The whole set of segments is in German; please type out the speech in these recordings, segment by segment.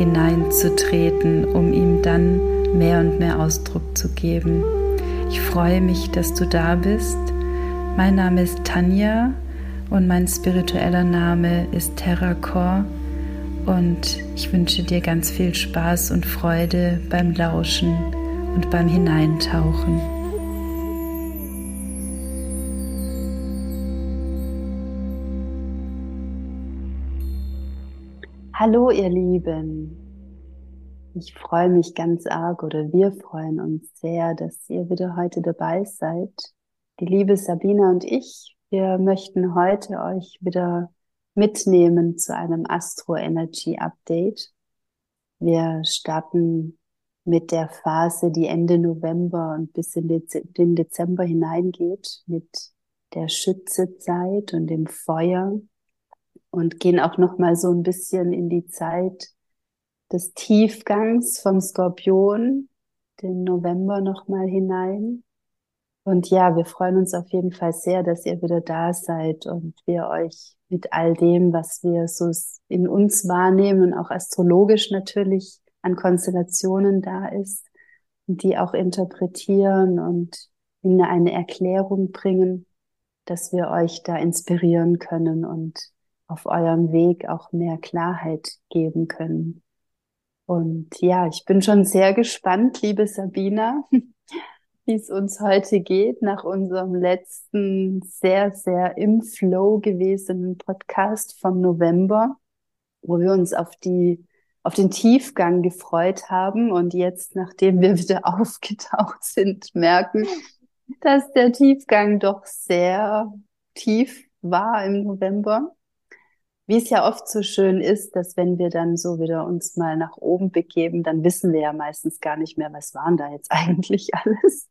hineinzutreten, um ihm dann mehr und mehr Ausdruck zu geben. Ich freue mich, dass du da bist. Mein Name ist Tanja und mein spiritueller Name ist Terracor und ich wünsche dir ganz viel Spaß und Freude beim Lauschen und beim Hineintauchen. Hallo ihr Lieben, ich freue mich ganz arg oder wir freuen uns sehr, dass ihr wieder heute dabei seid. Die liebe Sabina und ich, wir möchten heute euch wieder mitnehmen zu einem Astro Energy Update. Wir starten mit der Phase, die Ende November und bis in den Dezember hineingeht, mit der Schützezeit und dem Feuer und gehen auch noch mal so ein bisschen in die Zeit des Tiefgangs vom Skorpion, den November noch mal hinein. Und ja, wir freuen uns auf jeden Fall sehr, dass ihr wieder da seid und wir euch mit all dem, was wir so in uns wahrnehmen und auch astrologisch natürlich an Konstellationen da ist, die auch interpretieren und in eine Erklärung bringen, dass wir euch da inspirieren können und auf eurem Weg auch mehr Klarheit geben können. Und ja, ich bin schon sehr gespannt, liebe Sabina, wie es uns heute geht nach unserem letzten sehr, sehr im Flow gewesenen Podcast vom November, wo wir uns auf die auf den Tiefgang gefreut haben und jetzt, nachdem wir wieder aufgetaucht sind, merken, dass der Tiefgang doch sehr tief war im November wie es ja oft so schön ist, dass wenn wir dann so wieder uns mal nach oben begeben, dann wissen wir ja meistens gar nicht mehr, was waren da jetzt eigentlich alles.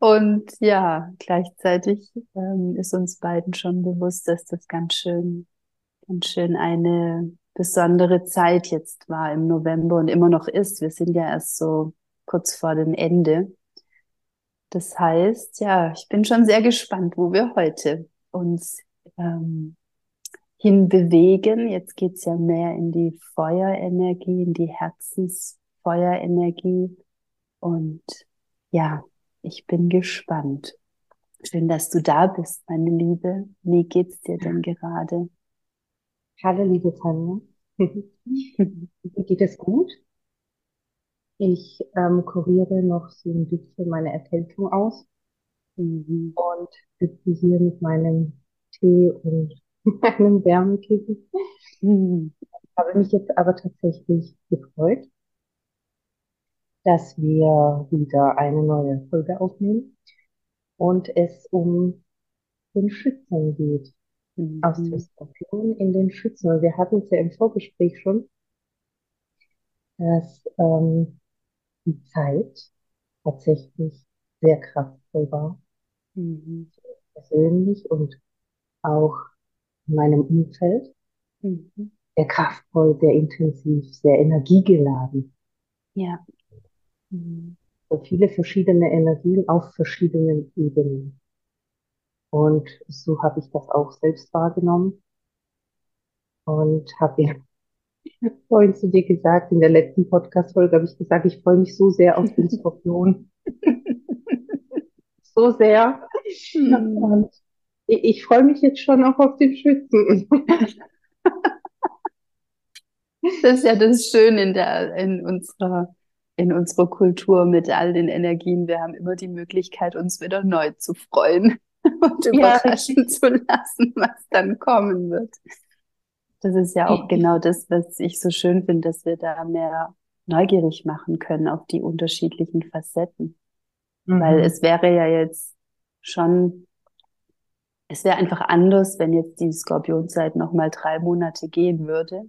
Und ja, gleichzeitig ähm, ist uns beiden schon bewusst, dass das ganz schön, ganz schön eine besondere Zeit jetzt war im November und immer noch ist. Wir sind ja erst so kurz vor dem Ende. Das heißt, ja, ich bin schon sehr gespannt, wo wir heute uns ähm, hinbewegen. Jetzt geht's ja mehr in die Feuerenergie, in die Herzensfeuerenergie. Und ja, ich bin gespannt. Schön, dass du da bist, meine Liebe. Wie geht's dir denn gerade? Hallo, liebe Tanja. Mir geht es gut. Ich ähm, kuriere noch so ein bisschen meine Erkältung aus mhm. und sitze hier mit meinem Tee und einem Wärmekissen. Hm. Ich habe mich jetzt aber tatsächlich gefreut, dass wir wieder eine neue Folge aufnehmen und es um den Schützen geht. Mhm. Aus dem Skorpion in den Schützen. Wir hatten es ja im Vorgespräch schon, dass ähm, die Zeit tatsächlich sehr kraftvoll war. Mhm. Persönlich und auch in meinem Umfeld. Mhm. Sehr kraftvoll, sehr intensiv, sehr energiegeladen. Ja. Mhm. So viele verschiedene Energien auf verschiedenen Ebenen. Und so habe ich das auch selbst wahrgenommen. Und habe ja vorhin zu dir gesagt, in der letzten Podcast-Folge habe ich gesagt, ich freue mich so sehr auf den Skorpion. so sehr. Mhm. Und ich, ich freue mich jetzt schon auch auf den Schützen. Das ist ja das Schöne in der, in unserer, in unserer Kultur mit all den Energien. Wir haben immer die Möglichkeit, uns wieder neu zu freuen und überraschen ja. zu lassen, was dann kommen wird. Das ist ja auch genau das, was ich so schön finde, dass wir da mehr neugierig machen können auf die unterschiedlichen Facetten. Mhm. Weil es wäre ja jetzt schon es wäre einfach anders, wenn jetzt die Skorpionzeit noch mal drei Monate gehen würde.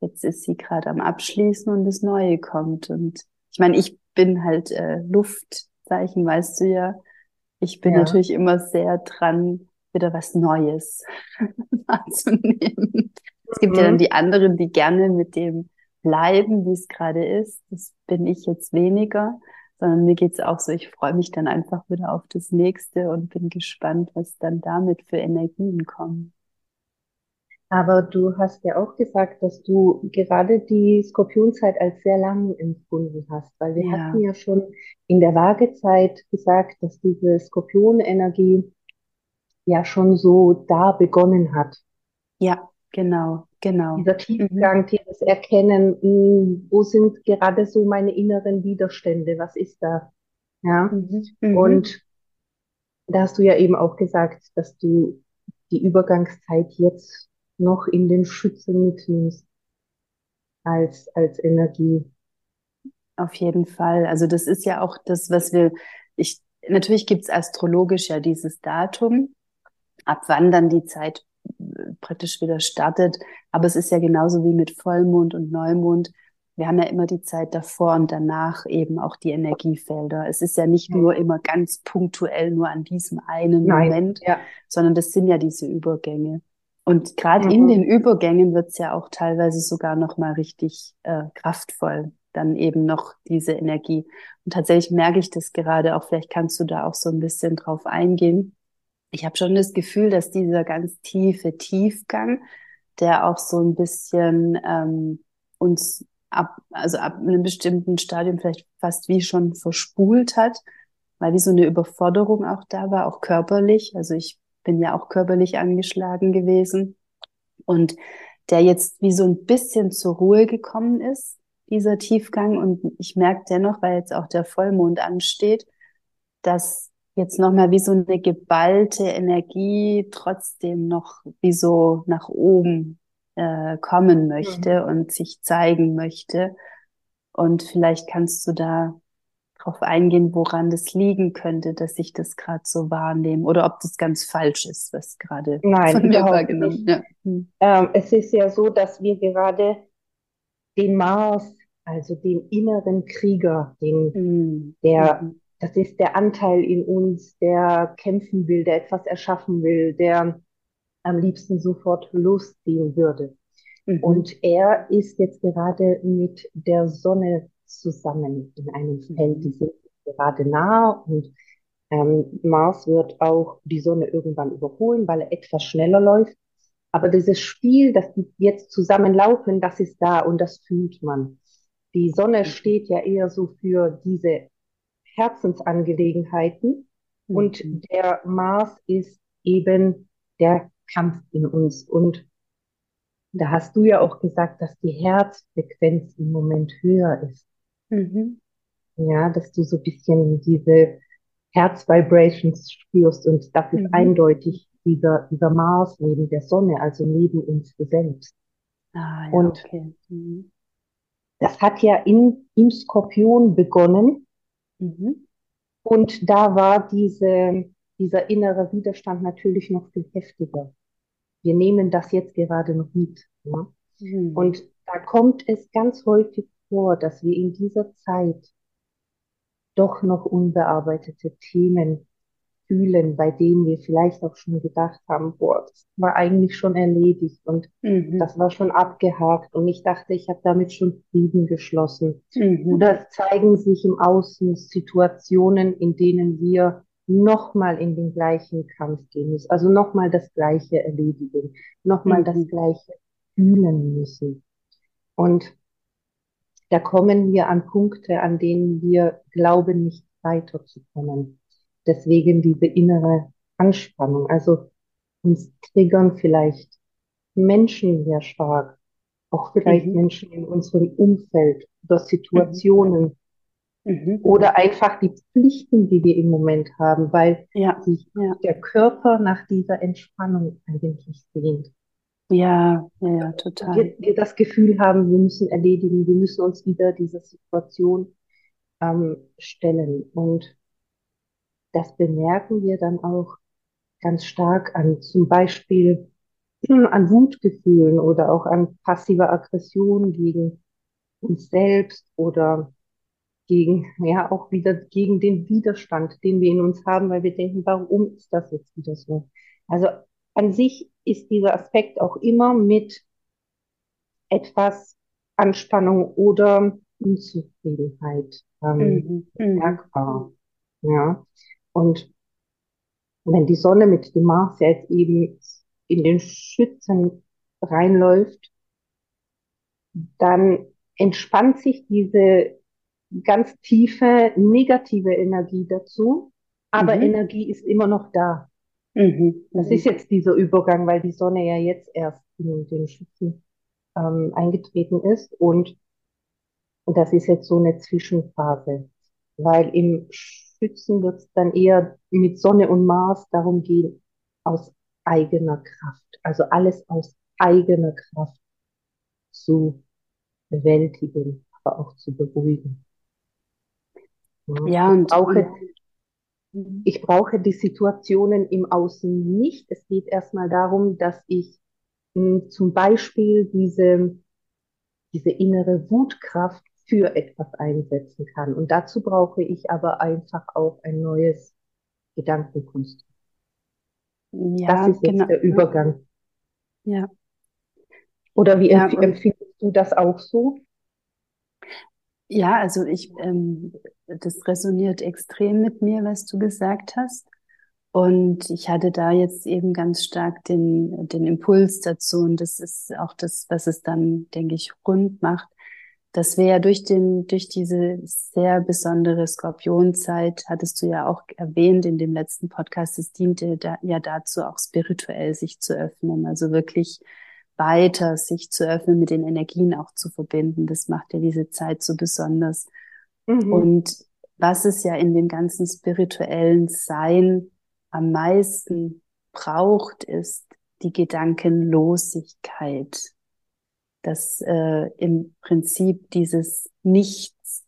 jetzt ist sie gerade am Abschließen und das Neue kommt. Und ich meine, ich bin halt äh, Luftzeichen, weißt du ja. Ich bin ja. natürlich immer sehr dran, wieder was Neues wahrzunehmen. Es gibt ja dann mhm. die anderen, die gerne mit dem bleiben, wie es gerade ist. Das bin ich jetzt weniger, sondern mir geht's auch so, ich freue mich dann einfach wieder auf das nächste und bin gespannt, was dann damit für Energien kommen. Aber du hast ja auch gesagt, dass du gerade die Skorpionzeit als sehr lang empfunden hast, weil wir ja. hatten ja schon in der Waagezeit gesagt, dass diese Skorpionenergie ja schon so da begonnen hat. Ja, genau, genau. Dieser Tiefgang, mhm. dieses Erkennen, hm, wo sind gerade so meine inneren Widerstände, was ist da? Ja. Mhm. Mhm. Und da hast du ja eben auch gesagt, dass du die Übergangszeit jetzt noch in den Schützen mitnimmst als, als Energie. Auf jeden Fall. Also das ist ja auch das, was wir, ich, natürlich gibt's astrologisch ja dieses Datum, ab wann dann die Zeit praktisch wieder startet. Aber es ist ja genauso wie mit Vollmond und Neumond. Wir haben ja immer die Zeit davor und danach eben auch die Energiefelder. Es ist ja nicht nur immer ganz punktuell nur an diesem einen Nein, Moment, ja. sondern das sind ja diese Übergänge. Und gerade mhm. in den Übergängen wird's ja auch teilweise sogar noch mal richtig äh, kraftvoll, dann eben noch diese Energie. Und tatsächlich merke ich das gerade auch, vielleicht kannst du da auch so ein bisschen drauf eingehen ich habe schon das Gefühl, dass dieser ganz tiefe Tiefgang, der auch so ein bisschen ähm, uns ab, also ab einem bestimmten Stadium vielleicht fast wie schon verspult hat, weil wie so eine Überforderung auch da war, auch körperlich. Also ich bin ja auch körperlich angeschlagen gewesen und der jetzt wie so ein bisschen zur Ruhe gekommen ist, dieser Tiefgang. Und ich merke dennoch, weil jetzt auch der Vollmond ansteht, dass jetzt nochmal wie so eine geballte Energie trotzdem noch wie so nach oben äh, kommen möchte mhm. und sich zeigen möchte. Und vielleicht kannst du da drauf eingehen, woran das liegen könnte, dass ich das gerade so wahrnehme oder ob das ganz falsch ist, was gerade von mir wahrgenommen ja. Hm. Ähm, es ist ja so, dass wir gerade den Mars, also den inneren Krieger, den, mhm. der mhm. Das ist der Anteil in uns, der kämpfen will, der etwas erschaffen will, der am liebsten sofort losziehen würde. Mhm. Und er ist jetzt gerade mit der Sonne zusammen in einem Feld. Mhm. Die sind gerade nah und ähm, Mars wird auch die Sonne irgendwann überholen, weil er etwas schneller läuft. Aber dieses Spiel, dass die jetzt zusammenlaufen, das ist da und das fühlt man. Die Sonne mhm. steht ja eher so für diese Herzensangelegenheiten. Mhm. Und der Mars ist eben der Kampf in uns. Und da hast du ja auch gesagt, dass die Herzfrequenz im Moment höher ist. Mhm. Ja, dass du so ein bisschen diese Herzvibrations spürst und das ist mhm. eindeutig dieser, dieser Mars neben der Sonne, also neben uns selbst. Ah, ja, und okay. mhm. das hat ja in, im Skorpion begonnen Mhm. Und da war diese, dieser innere Widerstand natürlich noch viel heftiger. Wir nehmen das jetzt gerade noch mit. Ja? Mhm. Und da kommt es ganz häufig vor, dass wir in dieser Zeit doch noch unbearbeitete Themen fühlen, bei denen wir vielleicht auch schon gedacht haben, boah, das war eigentlich schon erledigt und mhm. das war schon abgehakt und ich dachte, ich habe damit schon Frieden geschlossen. Mhm. Oder es zeigen sich im Außen Situationen, in denen wir nochmal in den gleichen Kampf gehen müssen, also nochmal das Gleiche erledigen, nochmal mhm. das Gleiche fühlen müssen. Und da kommen wir an Punkte, an denen wir glauben, nicht weiterzukommen deswegen diese innere Anspannung. Also uns triggern vielleicht Menschen sehr stark, auch vielleicht mhm. Menschen in unserem Umfeld oder Situationen mhm. mhm. oder einfach die Pflichten, die wir im Moment haben, weil ja. sich ja. der Körper nach dieser Entspannung eigentlich sehnt. Ja, ja, ja, total. Wir, wir das Gefühl haben, wir müssen erledigen, wir müssen uns wieder dieser Situation ähm, stellen. Und das bemerken wir dann auch ganz stark an zum Beispiel an Wutgefühlen oder auch an passiver Aggression gegen uns selbst oder gegen, ja, auch wieder gegen den Widerstand, den wir in uns haben, weil wir denken, warum ist das jetzt wieder so? Also an sich ist dieser Aspekt auch immer mit etwas Anspannung oder Unzufriedenheit ähm, mhm. merkbar. Ja. Und wenn die Sonne mit dem Mars jetzt eben in den Schützen reinläuft, dann entspannt sich diese ganz tiefe negative Energie dazu, aber mhm. Energie ist immer noch da. Mhm. Das ist jetzt dieser Übergang, weil die Sonne ja jetzt erst in den Schützen ähm, eingetreten ist und, und das ist jetzt so eine Zwischenphase, weil im Schützen wird es dann eher mit Sonne und Mars darum gehen, aus eigener Kraft, also alles aus eigener Kraft zu bewältigen, aber auch zu beruhigen. Ja, ich brauche, ich brauche die Situationen im Außen nicht. Es geht erstmal darum, dass ich mh, hm, zum Beispiel diese, diese innere Wutkraft für etwas einsetzen kann. Und dazu brauche ich aber einfach auch ein neues Gedankenkonstrukt. Ja, das ist jetzt genau. der Übergang. Ja. Oder wie ja, empfindest du das auch so? Ja, also ich, ähm, das resoniert extrem mit mir, was du gesagt hast. Und ich hatte da jetzt eben ganz stark den, den Impuls dazu. Und das ist auch das, was es dann, denke ich, rund macht, dass wir ja durch den, durch diese sehr besondere Skorpionzeit, hattest du ja auch erwähnt in dem letzten Podcast, es diente da, ja dazu, auch spirituell sich zu öffnen, also wirklich weiter sich zu öffnen, mit den Energien auch zu verbinden. Das macht ja diese Zeit so besonders. Mhm. Und was es ja in dem ganzen spirituellen Sein am meisten braucht, ist die Gedankenlosigkeit dass äh, im Prinzip dieses Nichts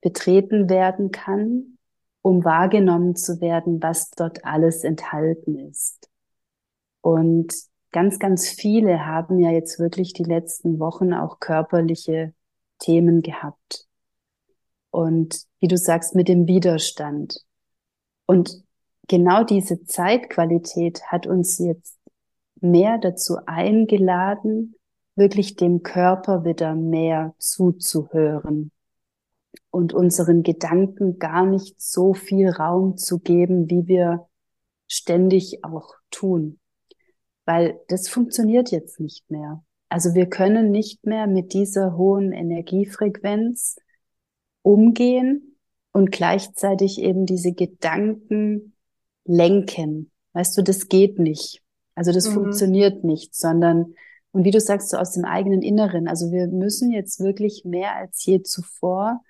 betreten werden kann, um wahrgenommen zu werden, was dort alles enthalten ist. Und ganz, ganz viele haben ja jetzt wirklich die letzten Wochen auch körperliche Themen gehabt. Und wie du sagst, mit dem Widerstand. Und genau diese Zeitqualität hat uns jetzt mehr dazu eingeladen, wirklich dem Körper wieder mehr zuzuhören und unseren Gedanken gar nicht so viel Raum zu geben, wie wir ständig auch tun. Weil das funktioniert jetzt nicht mehr. Also wir können nicht mehr mit dieser hohen Energiefrequenz umgehen und gleichzeitig eben diese Gedanken lenken. Weißt du, das geht nicht. Also das mhm. funktioniert nicht, sondern und wie du sagst, so aus dem eigenen Inneren. Also wir müssen jetzt wirklich mehr als je zuvor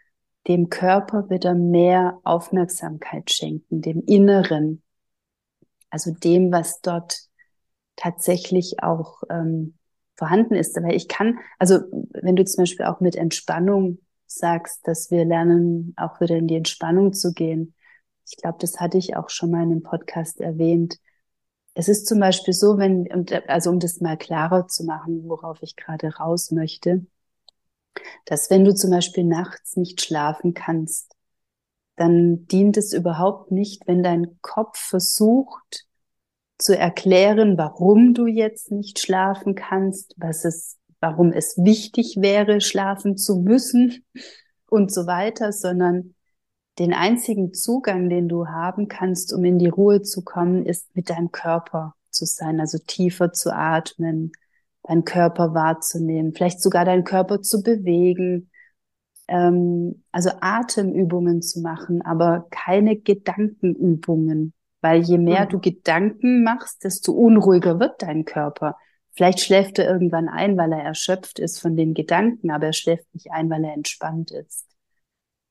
dem Körper wieder mehr Aufmerksamkeit schenken, dem Inneren. Also dem, was dort tatsächlich auch ähm, vorhanden ist. Aber ich kann, also wenn du zum Beispiel auch mit Entspannung sagst, dass wir lernen, auch wieder in die Entspannung zu gehen. Ich glaube, das hatte ich auch schon mal in einem Podcast erwähnt. Es ist zum Beispiel so, wenn, also um das mal klarer zu machen, worauf ich gerade raus möchte, dass wenn du zum Beispiel nachts nicht schlafen kannst, dann dient es überhaupt nicht, wenn dein Kopf versucht zu erklären, warum du jetzt nicht schlafen kannst, was es, warum es wichtig wäre, schlafen zu müssen und so weiter, sondern den einzigen Zugang, den du haben kannst, um in die Ruhe zu kommen, ist mit deinem Körper zu sein, also tiefer zu atmen, deinen Körper wahrzunehmen, vielleicht sogar deinen Körper zu bewegen, ähm, also Atemübungen zu machen, aber keine Gedankenübungen, weil je mehr mhm. du Gedanken machst, desto unruhiger wird dein Körper. Vielleicht schläft er irgendwann ein, weil er erschöpft ist von den Gedanken, aber er schläft nicht ein, weil er entspannt ist.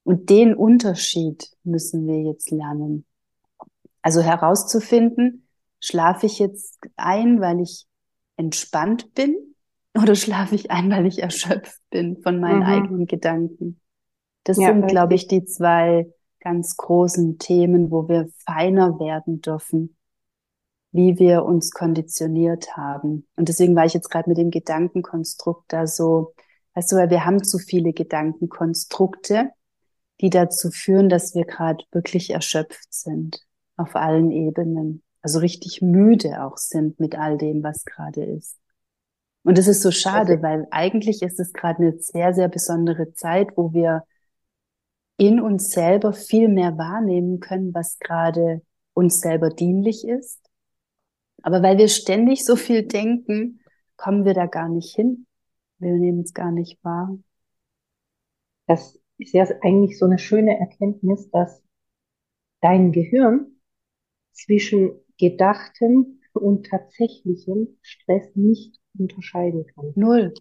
Und den Unterschied müssen wir jetzt lernen. Also herauszufinden, schlafe ich jetzt ein, weil ich entspannt bin oder schlafe ich ein, weil ich erschöpft bin von meinen mhm. eigenen Gedanken? Das ja, sind, glaube ich, die zwei ganz großen Themen, wo wir feiner werden dürfen. wie wir uns konditioniert haben. Und deswegen war ich jetzt gerade mit dem Gedankenkonstrukt da so, weißt du, weil wir haben zu viele Gedankenkonstrukte, die dazu führen, dass wir gerade wirklich erschöpft sind auf allen Ebenen. Also richtig müde auch sind mit all dem, was gerade ist. Und es ist so schade, weil eigentlich ist es gerade eine sehr, sehr besondere Zeit, wo wir in uns selber viel mehr wahrnehmen können, was gerade uns selber dienlich ist aber weil wir ständig so viel denken, kommen wir da gar nicht hin. Wir nehmen es gar nicht wahr. Das ist ja eigentlich so eine schöne Erkenntnis, dass dein Gehirn zwischen gedachtem und tatsächlichem Stress nicht unterscheiden kann. Null.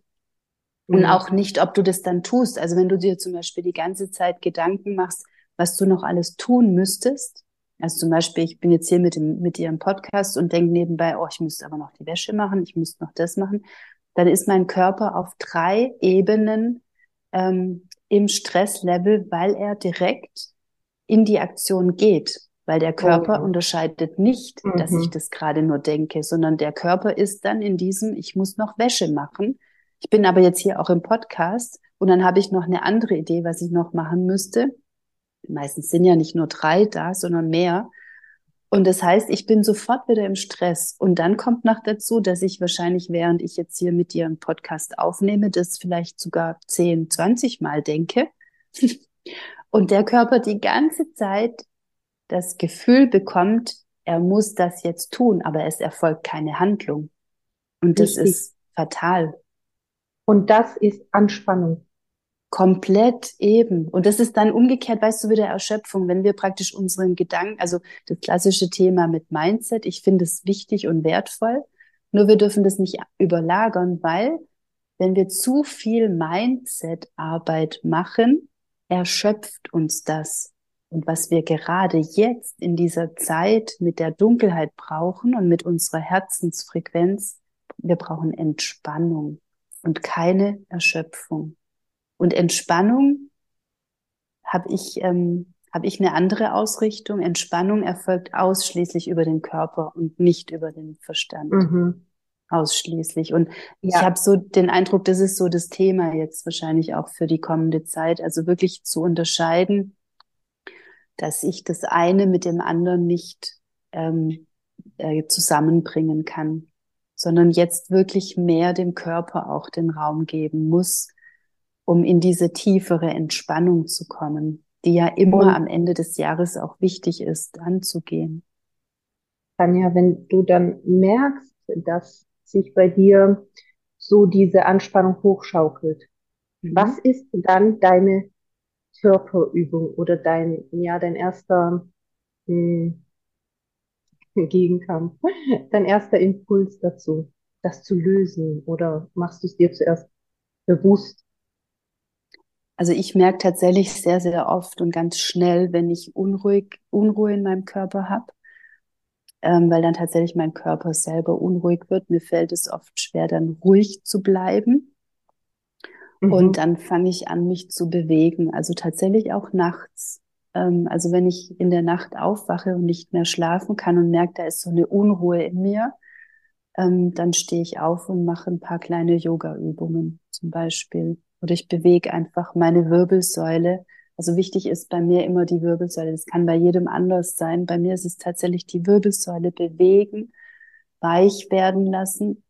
Und mhm. auch nicht, ob du das dann tust. Also wenn du dir zum Beispiel die ganze Zeit Gedanken machst, was du noch alles tun müsstest, also zum Beispiel, ich bin jetzt hier mit, dem, mit dir im Podcast und denke nebenbei, oh, ich müsste aber noch die Wäsche machen, ich müsste noch das machen. Dann ist mein Körper auf drei Ebenen ähm, im Stresslevel, weil er direkt in die Aktion geht. Weil der Körper oh. unterscheidet nicht, mhm. dass ich das gerade nur denke, sondern der Körper ist dann in diesem, ich muss noch Wäsche machen. Ich bin aber jetzt hier auch im Podcast und dann habe ich noch eine andere Idee, was ich noch machen müsste meistens sind ja nicht nur drei da, sondern mehr. Und das heißt, ich bin sofort wieder im Stress. Und dann kommt noch dazu, dass ich wahrscheinlich, während ich jetzt hier mit dir einen Podcast aufnehme, das vielleicht sogar 10, 20 Mal denke. Und der Körper die ganze Zeit das Gefühl bekommt, er muss das jetzt tun, aber es erfolgt keine Handlung. Und das Richtig. ist fatal. Und das ist Anspannung. Komplett eben. Und das ist dann umgekehrt, weißt du, wieder Erschöpfung, wenn wir praktisch unseren Gedanken, also das klassische Thema mit Mindset, ich finde es wichtig und wertvoll, nur wir dürfen das nicht überlagern, weil wenn wir zu viel Mindset-Arbeit machen, erschöpft uns das. Und was wir gerade jetzt in dieser Zeit mit der Dunkelheit brauchen und mit unserer Herzensfrequenz, wir brauchen Entspannung und keine Erschöpfung. Und Entspannung habe ich, ähm, habe ich eine andere Ausrichtung. Entspannung erfolgt ausschließlich über den Körper und nicht über den Verstand. Mhm. Ausschließlich. Und ja. ich habe so den Eindruck, das ist so das Thema jetzt wahrscheinlich auch für die kommende Zeit. Also wirklich zu unterscheiden, dass ich das eine mit dem anderen nicht ähm, äh, zusammenbringen kann, sondern jetzt wirklich mehr dem Körper auch den Raum geben muss, um in diese tiefere Entspannung zu kommen, die ja immer Und am Ende des Jahres auch wichtig ist, anzugehen. Tanja, wenn du dann merkst, dass sich bei dir so diese Anspannung hochschaukelt, mhm. was ist dann deine Körperübung oder dein, ja, dein erster hm, Gegenkampf, dein erster Impuls dazu, das zu lösen? Oder machst du es dir zuerst bewusst also ich merke tatsächlich sehr, sehr oft und ganz schnell, wenn ich unruhig, Unruhe in meinem Körper habe, ähm, weil dann tatsächlich mein Körper selber unruhig wird. Mir fällt es oft schwer, dann ruhig zu bleiben. Mhm. Und dann fange ich an, mich zu bewegen. Also tatsächlich auch nachts. Ähm, also wenn ich in der Nacht aufwache und nicht mehr schlafen kann und merke, da ist so eine Unruhe in mir, ähm, dann stehe ich auf und mache ein paar kleine Yoga-Übungen zum Beispiel oder ich bewege einfach meine Wirbelsäule. Also wichtig ist bei mir immer die Wirbelsäule. Das kann bei jedem anders sein. Bei mir ist es tatsächlich die Wirbelsäule bewegen, weich werden lassen.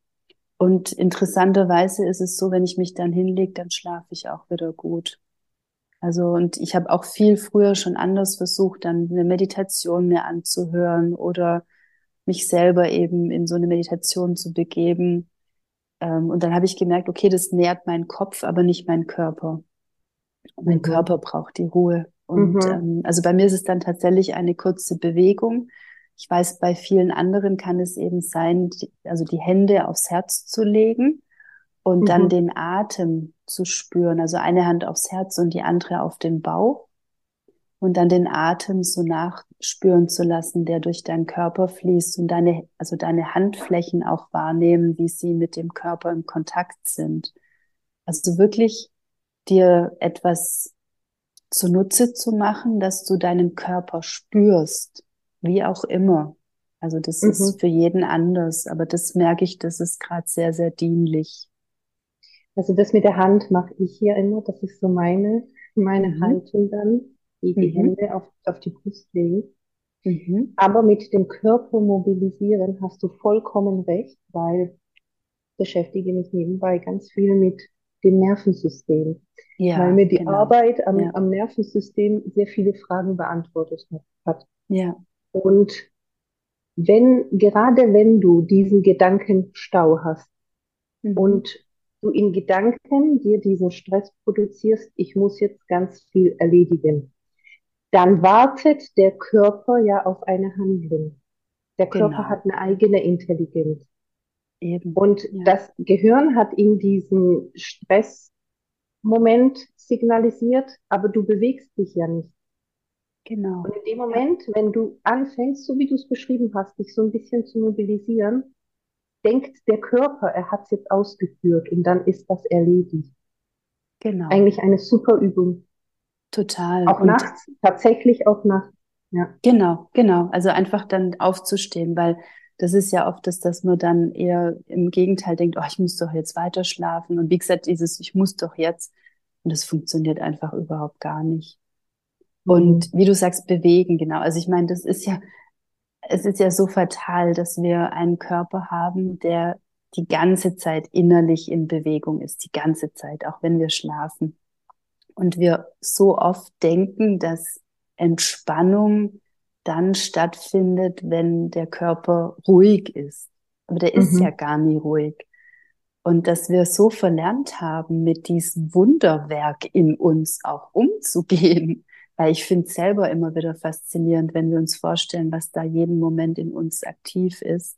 Und interessanterweise ist es so, wenn ich mich dann hinlege, dann schlafe ich auch wieder gut. Also und ich habe auch viel früher schon anders versucht, dann eine Meditation mir anzuhören oder mich selber eben in so eine Meditation zu begeben. Ähm, und dann habe ich gemerkt, okay, das nährt meinen Kopf, aber nicht meinen Körper. Und mein mhm. Körper braucht die Ruhe. Und mhm. ähm, also bei mir ist es dann tatsächlich eine kurze Bewegung. Ich weiß, bei vielen anderen kann es eben sein, die, also die Hände aufs Herz zu legen und mhm. dann den Atem zu spüren. Also eine Hand aufs Herz und die andere auf den Bauch und dann den Atem so nachspüren zu lassen, der durch deinen Körper fließt und deine, also deine Handflächen auch wahrnehmen, wie sie mit dem Körper im Kontakt sind. Also wirklich dir etwas zunutze zu machen, dass du deinen Körper spürst, wie auch immer. Also das mhm. ist für jeden anders, aber das merke ich, das ist gerade sehr, sehr dienlich. Also das mit der Hand mache ich hier immer, das ist so meine, meine mhm. Haltung dann, die, die mhm. Hände auf, auf die Brust legen. Mhm. Aber mit dem Körper mobilisieren hast du vollkommen recht, weil ich beschäftige mich nebenbei ganz viel mit dem Nervensystem. Ja, weil mir die genau. Arbeit am, ja. am Nervensystem sehr viele Fragen beantwortet hat. Ja. Und wenn, gerade wenn du diesen Gedankenstau hast mhm. und du in Gedanken dir diesen Stress produzierst, ich muss jetzt ganz viel erledigen, dann wartet der Körper ja auf eine Handlung. Der Körper genau. hat eine eigene Intelligenz. Eben. Und ja. das Gehirn hat in diesem Stressmoment signalisiert, aber du bewegst dich ja nicht. Genau. Und in dem Moment, ja. wenn du anfängst, so wie du es beschrieben hast, dich so ein bisschen zu mobilisieren, denkt der Körper, er hat es jetzt ausgeführt und dann ist das erledigt. Genau. Eigentlich eine super Übung. Total. Auch und nachts, tatsächlich auch nachts. Ja. Genau, genau. Also einfach dann aufzustehen, weil das ist ja oft das, dass man dann eher im Gegenteil denkt, oh, ich muss doch jetzt weiter schlafen. Und wie gesagt, dieses, ich muss doch jetzt. Und das funktioniert einfach überhaupt gar nicht. Und mhm. wie du sagst, bewegen, genau. Also ich meine, das ist ja, es ist ja so fatal, dass wir einen Körper haben, der die ganze Zeit innerlich in Bewegung ist, die ganze Zeit, auch wenn wir schlafen. Und wir so oft denken, dass Entspannung dann stattfindet, wenn der Körper ruhig ist. Aber der mhm. ist ja gar nie ruhig. Und dass wir so verlernt haben, mit diesem Wunderwerk in uns auch umzugehen. Weil ich finde es selber immer wieder faszinierend, wenn wir uns vorstellen, was da jeden Moment in uns aktiv ist.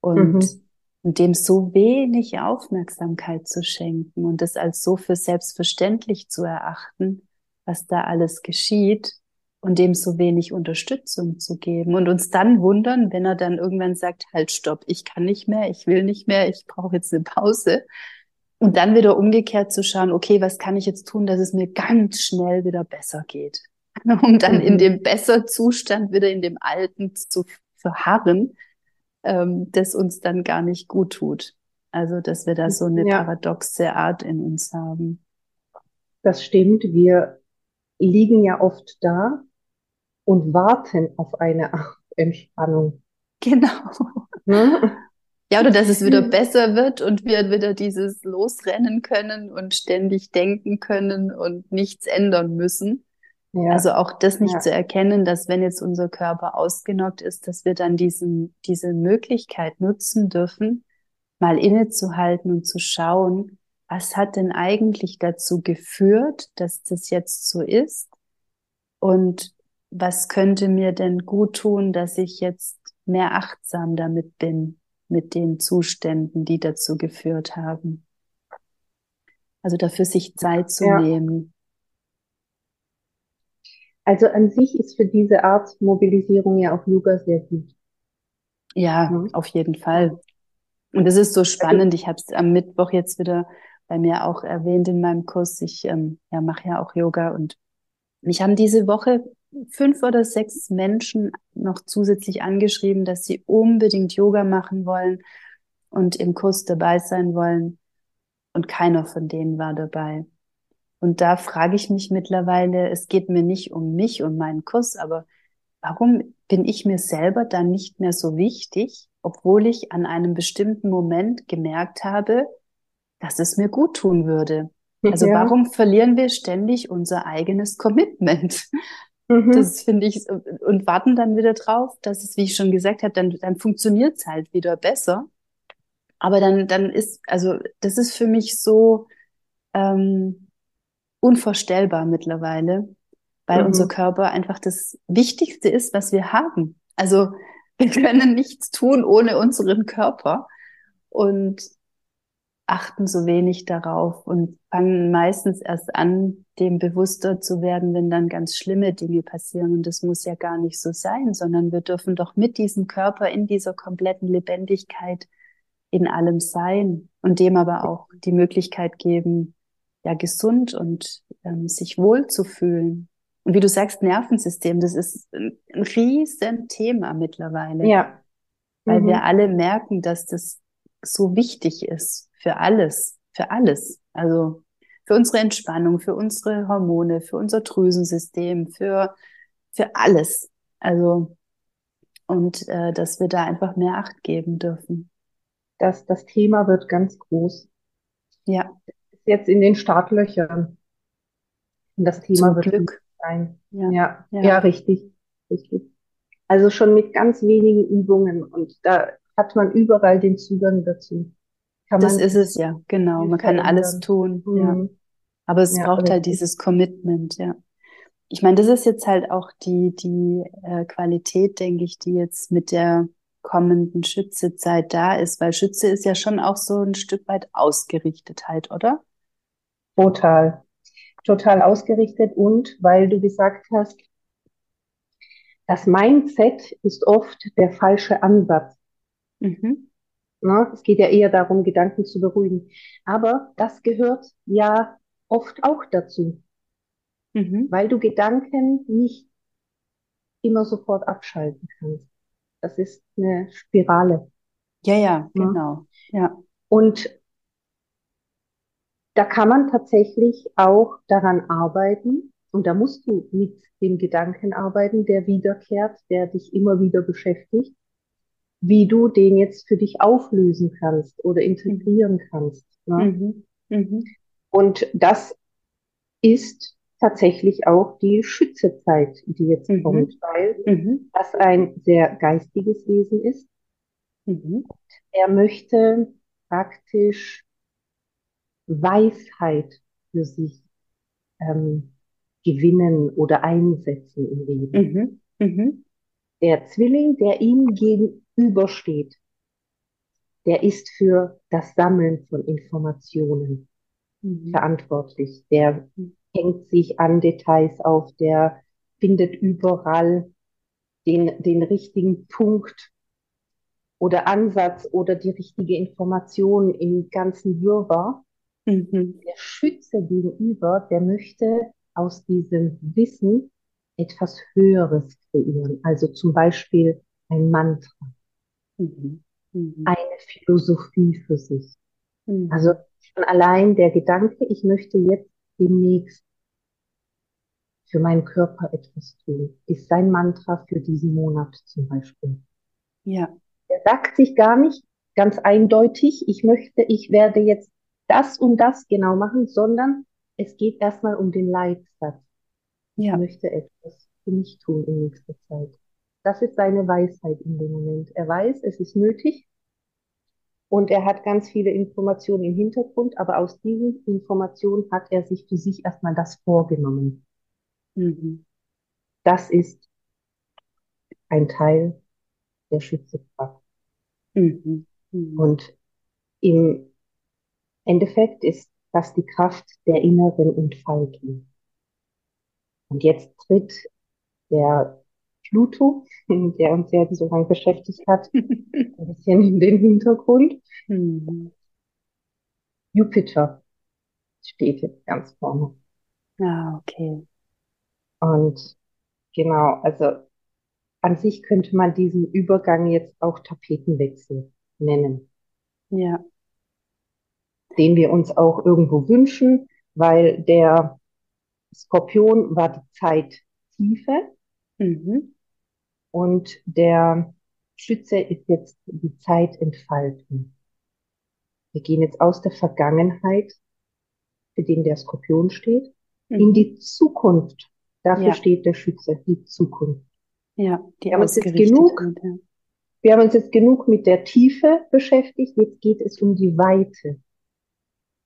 Und, mhm. Und dem so wenig Aufmerksamkeit zu schenken und das als so für selbstverständlich zu erachten, was da alles geschieht und dem so wenig Unterstützung zu geben und uns dann wundern, wenn er dann irgendwann sagt, halt stopp, ich kann nicht mehr, ich will nicht mehr, ich brauche jetzt eine Pause. Und dann wieder umgekehrt zu schauen, okay, was kann ich jetzt tun, dass es mir ganz schnell wieder besser geht? Um dann mhm. in dem besser Zustand wieder in dem Alten zu verharren, ähm, das uns dann gar nicht gut tut. Also, dass wir da so eine ja. paradoxe Art in uns haben. Das stimmt. Wir liegen ja oft da und warten auf eine Entspannung. Genau. Hm? Ja, oder dass es wieder hm. besser wird und wir wieder dieses losrennen können und ständig denken können und nichts ändern müssen. Ja. Also auch das nicht ja. zu erkennen, dass wenn jetzt unser Körper ausgenockt ist, dass wir dann diesen, diese Möglichkeit nutzen dürfen, mal innezuhalten und zu schauen, was hat denn eigentlich dazu geführt, dass das jetzt so ist? Und was könnte mir denn gut tun, dass ich jetzt mehr achtsam damit bin? mit den Zuständen, die dazu geführt haben. Also dafür sich Zeit zu ja. nehmen. Also an sich ist für diese Art Mobilisierung ja auch Yoga sehr gut. Ja, mhm. auf jeden Fall. Und es ist so also spannend. Ich habe es am Mittwoch jetzt wieder bei mir auch erwähnt in meinem Kurs. Ich ähm, ja, mache ja auch Yoga und mich haben diese Woche fünf oder sechs Menschen noch zusätzlich angeschrieben, dass sie unbedingt Yoga machen wollen und im Kurs dabei sein wollen. Und keiner von denen war dabei. Und da frage ich mich mittlerweile, es geht mir nicht um mich und meinen Kurs, aber warum bin ich mir selber dann nicht mehr so wichtig, obwohl ich an einem bestimmten Moment gemerkt habe, dass es mir gut tun würde? Also ja. warum verlieren wir ständig unser eigenes Commitment? Mhm. Das finde ich, und warten dann wieder drauf, dass es, wie ich schon gesagt habe, dann, dann funktioniert es halt wieder besser. Aber dann, dann ist, also das ist für mich so ähm, unvorstellbar mittlerweile, weil mhm. unser Körper einfach das Wichtigste ist, was wir haben. Also wir können nichts tun ohne unseren Körper. Und achten so wenig darauf und fangen meistens erst an, dem bewusster zu werden, wenn dann ganz schlimme Dinge passieren. Und das muss ja gar nicht so sein, sondern wir dürfen doch mit diesem Körper in dieser kompletten Lebendigkeit in allem sein und dem aber auch die Möglichkeit geben, ja, gesund und ähm, sich wohl zu fühlen. Und wie du sagst, Nervensystem, das ist ein, ein riesen Thema mittlerweile. Ja. Weil Mhm. wir alle merken, dass das so wichtig ist für alles, für alles. Also für unsere Entspannung, für unsere Hormone, für unser Drüsensystem, für, für alles. Also, und äh, dass wir da einfach mehr Acht geben dürfen. Das, das Thema wird ganz groß. Ja, jetzt in den Startlöchern. Und das Thema zum wird Glück. sein. Ja, Ja, ja. ja, richtig, richtig. Also schon mit ganz wenigen Übungen und da hat man überall den Zugang dazu. Kann Das ist es ja, genau. Man kann alles tun, ja. Mhm. Aber es Ja, braucht halt richtig. dieses Commitment, ja. Ich meine, das ist jetzt halt auch die, die äh, Qualität, denke ich, die jetzt mit der kommenden Schützezeit da ist, weil Schütze ist ja schon auch so ein Stück weit ausgerichtet halt, oder? Total, total ausgerichtet und weil du gesagt hast, das Mindset ist oft der falsche Ansatz. Mhm. Ne? Es geht ja eher darum, Gedanken zu beruhigen. Aber das gehört ja oft auch dazu, Mhm. weil du Gedanken nicht immer sofort abschalten kannst. Das ist eine Spirale. Ja, ja, genau. Ja. Und da kann man tatsächlich auch daran arbeiten. Und da musst du mit dem Gedanken arbeiten, der wiederkehrt, der dich immer wieder beschäftigt, wie du den jetzt für dich auflösen kannst oder integrieren kannst. Ne? Mhm. Mhm. Und das ist tatsächlich auch die Schützezeit, die jetzt Mhm. kommt, weil Mhm. das ein sehr geistiges Wesen ist. Mhm. Er möchte praktisch Weisheit für sich ähm, gewinnen oder einsetzen im Leben. Mhm. Mhm. Der Zwilling, der ihm gegenübersteht, der ist für das Sammeln von Informationen Mhm. verantwortlich. Der hängt sich an Details auf, der findet überall den, den richtigen Punkt oder Ansatz oder die richtige Information im ganzen Wirrwarr. Mhm. Der Schütze gegenüber, der möchte aus diesem Wissen etwas Höheres kreieren. Also zum Beispiel ein Mantra, Mhm. Mhm. eine Philosophie für sich. Mhm. Also schon allein der Gedanke, ich möchte jetzt demnächst für meinen Körper etwas tun, ist sein Mantra für diesen Monat zum Beispiel. Ja. Er sagt sich gar nicht ganz eindeutig, ich möchte, ich werde jetzt das und das genau machen, sondern es geht erstmal um den Leitsatz. Ich Ja. möchte etwas für mich tun in nächster Zeit. Das ist seine Weisheit in dem Moment. Er weiß, es ist nötig und er hat ganz viele Informationen im Hintergrund, aber aus diesen Informationen hat er sich für sich erstmal das vorgenommen. Mhm. Das ist ein Teil der Schützekraft. Mhm. Mhm. Und im Endeffekt ist das die Kraft der inneren Entfaltung. Und jetzt tritt der Pluto, der uns jetzt so lange beschäftigt hat, ein bisschen in den Hintergrund. Mhm. Jupiter steht jetzt ganz vorne. Ah, okay. Und genau, also an sich könnte man diesen Übergang jetzt auch Tapetenwechsel nennen, Ja. Den wir uns auch irgendwo wünschen, weil der Skorpion war die Zeit Tiefe Mhm. und der Schütze ist jetzt die Zeit Entfalten. Wir gehen jetzt aus der Vergangenheit, für den der Skorpion steht, in Mhm. die Zukunft. Dafür Ja. steht der Schütze, die Zukunft. Ja, die Wir haben uns jetzt genug sind, ja. Wir haben uns jetzt genug mit der Tiefe beschäftigt. Jetzt geht es um die Weite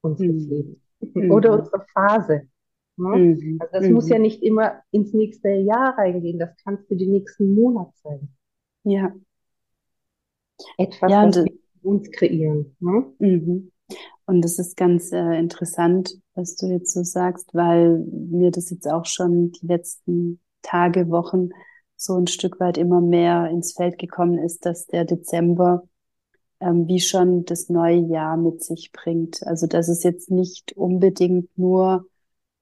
unseres Mhm. Lebens Mhm. oder unserer Phase. Ne? Mhm. Also das muss Mhm. ja nicht immer ins nächste Jahr reingehen. Das kann für den nächsten Monat sein. Ja. Etwas, Ja, und, was wir uns kreieren. Ne? Mhm. Und das ist ganz äh, interessant, was du jetzt so sagst, weil mir das jetzt auch schon die letzten Tage, Wochen so ein Stück weit immer mehr ins Feld gekommen ist, dass der Dezember ähm, wie schon das neue Jahr mit sich bringt. Also dass es jetzt nicht unbedingt nur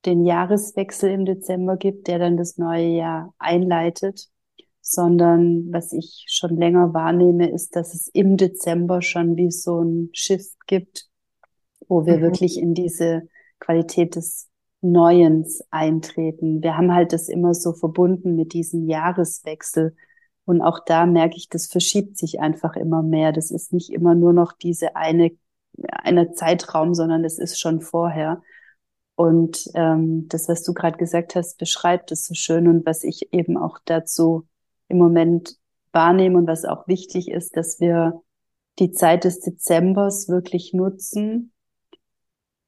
den Jahreswechsel im Dezember gibt, der dann das neue Jahr einleitet, sondern was ich schon länger wahrnehme, ist, dass es im Dezember schon wie so ein Shift gibt, wo wir mhm. wirklich in diese Qualität des Neuens eintreten. Wir haben halt das immer so verbunden mit diesem Jahreswechsel. Und auch da merke ich, das verschiebt sich einfach immer mehr. Das ist nicht immer nur noch diese eine, eine Zeitraum, sondern es ist schon vorher. Und ähm, das, was du gerade gesagt hast, beschreibt es so schön und was ich eben auch dazu im Moment wahrnehme und was auch wichtig ist, dass wir die Zeit des Dezembers wirklich nutzen,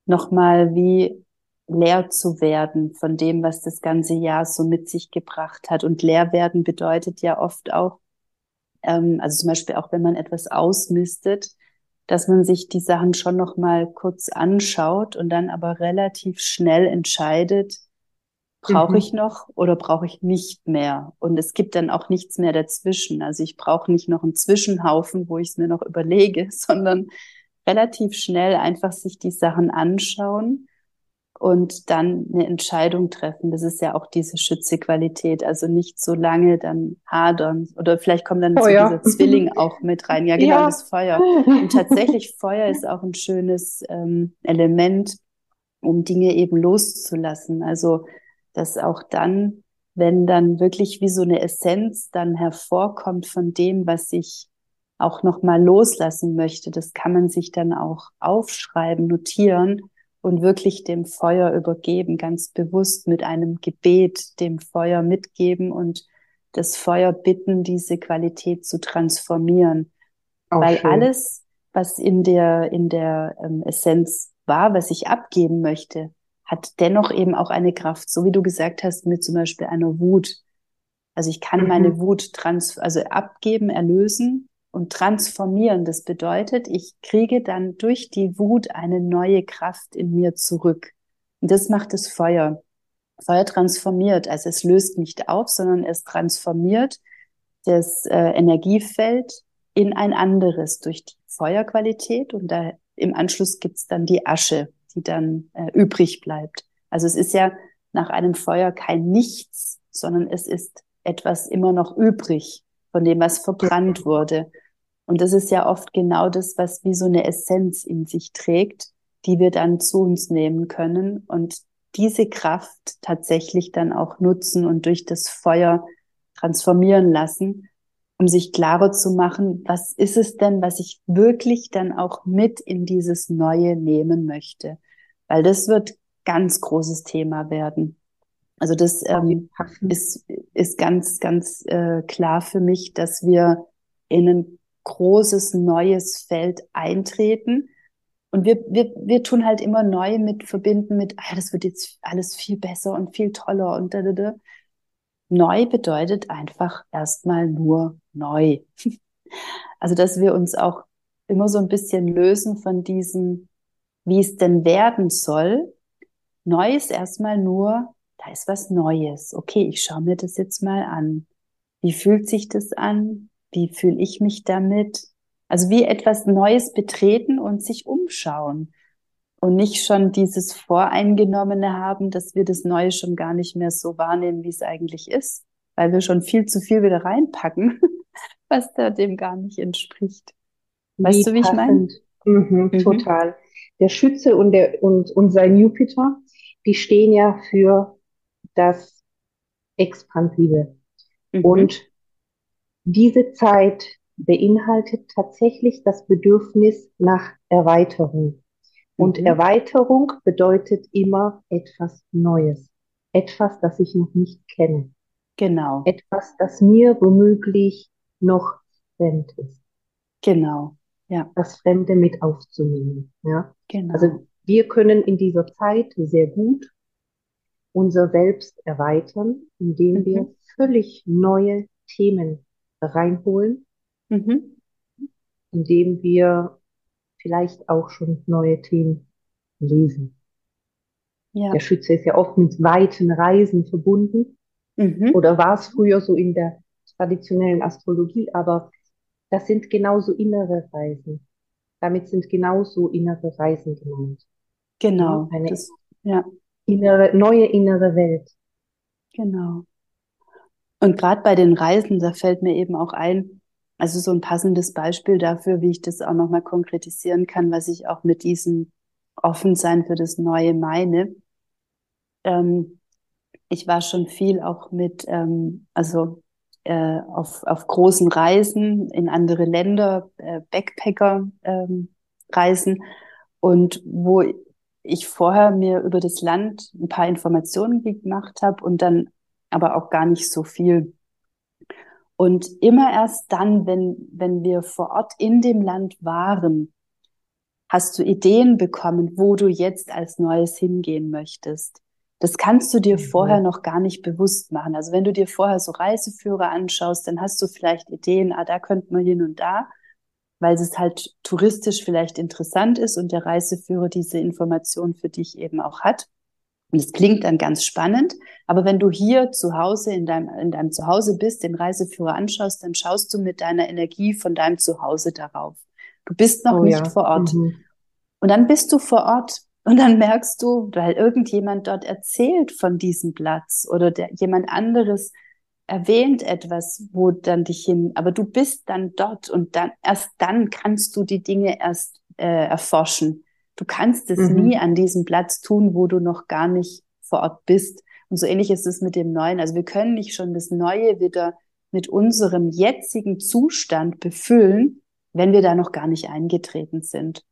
nochmal wie leer zu werden von dem, was das ganze Jahr so mit sich gebracht hat. Und leer werden bedeutet ja oft auch, ähm, also zum Beispiel auch wenn man etwas ausmistet, dass man sich die Sachen schon noch mal kurz anschaut und dann aber relativ schnell entscheidet, brauche mhm. ich noch oder brauche ich nicht mehr? Und es gibt dann auch nichts mehr dazwischen. Also ich brauche nicht noch einen Zwischenhaufen, wo ich es mir noch überlege, sondern relativ schnell einfach sich die Sachen anschauen und dann eine Entscheidung treffen. Das ist ja auch diese Schützequalität. Also nicht so lange dann hadern. Oder vielleicht kommt dann so dieser Zwilling auch mit rein. Ja, genau, ja. das Feuer. Und tatsächlich, Feuer ist auch ein schönes ähm, Element, um Dinge eben loszulassen. Also, dass auch dann, wenn dann wirklich wie so eine Essenz dann hervorkommt von dem, was ich auch nochmal loslassen möchte, das kann man sich dann auch aufschreiben, notieren und wirklich dem Feuer übergeben, ganz bewusst mit einem Gebet dem Feuer mitgeben und das Feuer bitten, diese Qualität zu transformieren. Auch Weil schön. alles, was in der, in der ähm, Essenz war, was ich abgeben möchte, hat dennoch eben auch eine Kraft, so wie du gesagt hast, mit zum Beispiel einer Wut. Also ich kann mhm. meine Wut trans, also abgeben, erlösen und transformieren. Das bedeutet, ich kriege dann durch die Wut eine neue Kraft in mir zurück. Und das macht das Feuer. Feuer transformiert, also es löst nicht auf, sondern es transformiert das äh, Energiefeld in ein anderes durch die Feuerqualität und da im Anschluss gibt's dann die Asche, die dann äh, übrig bleibt. Also es ist ja nach einem Feuer kein Nichts, sondern es ist etwas immer noch übrig von dem, was verbrannt wurde. Und das ist ja oft genau das, was wie so eine Essenz in sich trägt, die wir dann zu uns nehmen können und diese Kraft tatsächlich dann auch nutzen und durch das Feuer transformieren lassen, um sich klarer zu machen, was ist es denn, was ich wirklich dann auch mit in dieses Neue nehmen möchte. Weil das wird ganz großes Thema werden. Also das ähm, ist, ist ganz, ganz äh, klar für mich, dass wir in ein großes neues Feld eintreten. Und wir, wir, wir tun halt immer neu mit verbinden mit, ah, das wird jetzt alles viel besser und viel toller und da, da, da. Neu bedeutet einfach erstmal nur neu. Also, dass wir uns auch immer so ein bisschen lösen von diesem, wie es denn werden soll. Neu ist erstmal nur, da ist was Neues. Okay, ich schaue mir das jetzt mal an. Wie fühlt sich das an? Wie fühle ich mich damit? Also wie etwas Neues betreten und sich umschauen und nicht schon dieses Voreingenommene haben, dass wir das Neue schon gar nicht mehr so wahrnehmen, wie es eigentlich ist, weil wir schon viel zu viel wieder reinpacken, was da dem gar nicht entspricht. Weißt wie du, wie passend. ich meine? Mhm, mhm. Total. Der Schütze und, der, und, und sein Jupiter, die stehen ja für das Expansive. Mhm. Und diese Zeit beinhaltet tatsächlich das Bedürfnis nach Erweiterung. Und mhm. Erweiterung bedeutet immer etwas Neues. Etwas, das ich noch nicht kenne. Genau. Etwas, das mir womöglich noch fremd ist. Genau. Ja. Das Fremde mit aufzunehmen. Ja. Genau. Also wir können in dieser Zeit sehr gut unser Selbst erweitern, indem mhm. wir völlig neue Themen reinholen, mhm. indem wir vielleicht auch schon neue Themen lesen. Ja. Der Schütze ist ja oft mit weiten Reisen verbunden. Mhm. Oder war es früher so in der traditionellen Astrologie, aber das sind genauso innere Reisen. Damit sind genauso innere Reisen gemeint. Genau. Eine das, ja. innere, neue innere Welt. Genau. Und gerade bei den Reisen, da fällt mir eben auch ein, also so ein passendes Beispiel dafür, wie ich das auch nochmal konkretisieren kann, was ich auch mit diesem Offensein für das Neue meine. Ähm, ich war schon viel auch mit, ähm, also äh, auf, auf großen Reisen in andere Länder, äh, Backpacker-Reisen ähm, und wo ich vorher mir über das Land ein paar Informationen gemacht habe und dann aber auch gar nicht so viel. Und immer erst dann, wenn, wenn wir vor Ort in dem Land waren, hast du Ideen bekommen, wo du jetzt als Neues hingehen möchtest. Das kannst du dir mhm. vorher noch gar nicht bewusst machen. Also wenn du dir vorher so Reiseführer anschaust, dann hast du vielleicht Ideen, ah, da könnte man hin und da, weil es halt touristisch vielleicht interessant ist und der Reiseführer diese Information für dich eben auch hat. Und es klingt dann ganz spannend. Aber wenn du hier zu Hause in deinem, in deinem Zuhause bist, den Reiseführer anschaust, dann schaust du mit deiner Energie von deinem Zuhause darauf. Du bist noch oh, nicht ja. vor Ort. Mhm. Und dann bist du vor Ort und dann merkst du, weil irgendjemand dort erzählt von diesem Platz oder der, jemand anderes erwähnt etwas, wo dann dich hin, aber du bist dann dort und dann, erst dann kannst du die Dinge erst äh, erforschen. Du kannst es mhm. nie an diesem Platz tun, wo du noch gar nicht vor Ort bist. Und so ähnlich ist es mit dem Neuen. Also wir können nicht schon das Neue wieder mit unserem jetzigen Zustand befüllen, wenn wir da noch gar nicht eingetreten sind.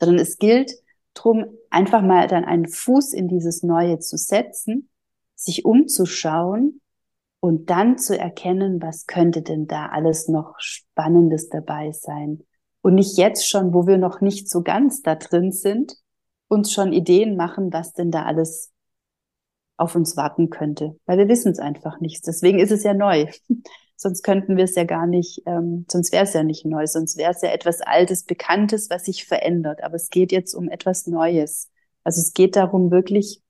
Sondern es gilt, drum, einfach mal dann einen Fuß in dieses Neue zu setzen, sich umzuschauen und dann zu erkennen, was könnte denn da alles noch Spannendes dabei sein. Und nicht jetzt schon, wo wir noch nicht so ganz da drin sind, uns schon Ideen machen, was denn da alles auf uns warten könnte, weil wir wissen es einfach nicht. Deswegen ist es ja neu. sonst könnten wir es ja gar nicht, ähm, sonst wäre es ja nicht neu, sonst wäre es ja etwas Altes, Bekanntes, was sich verändert. Aber es geht jetzt um etwas Neues. Also es geht darum, wirklich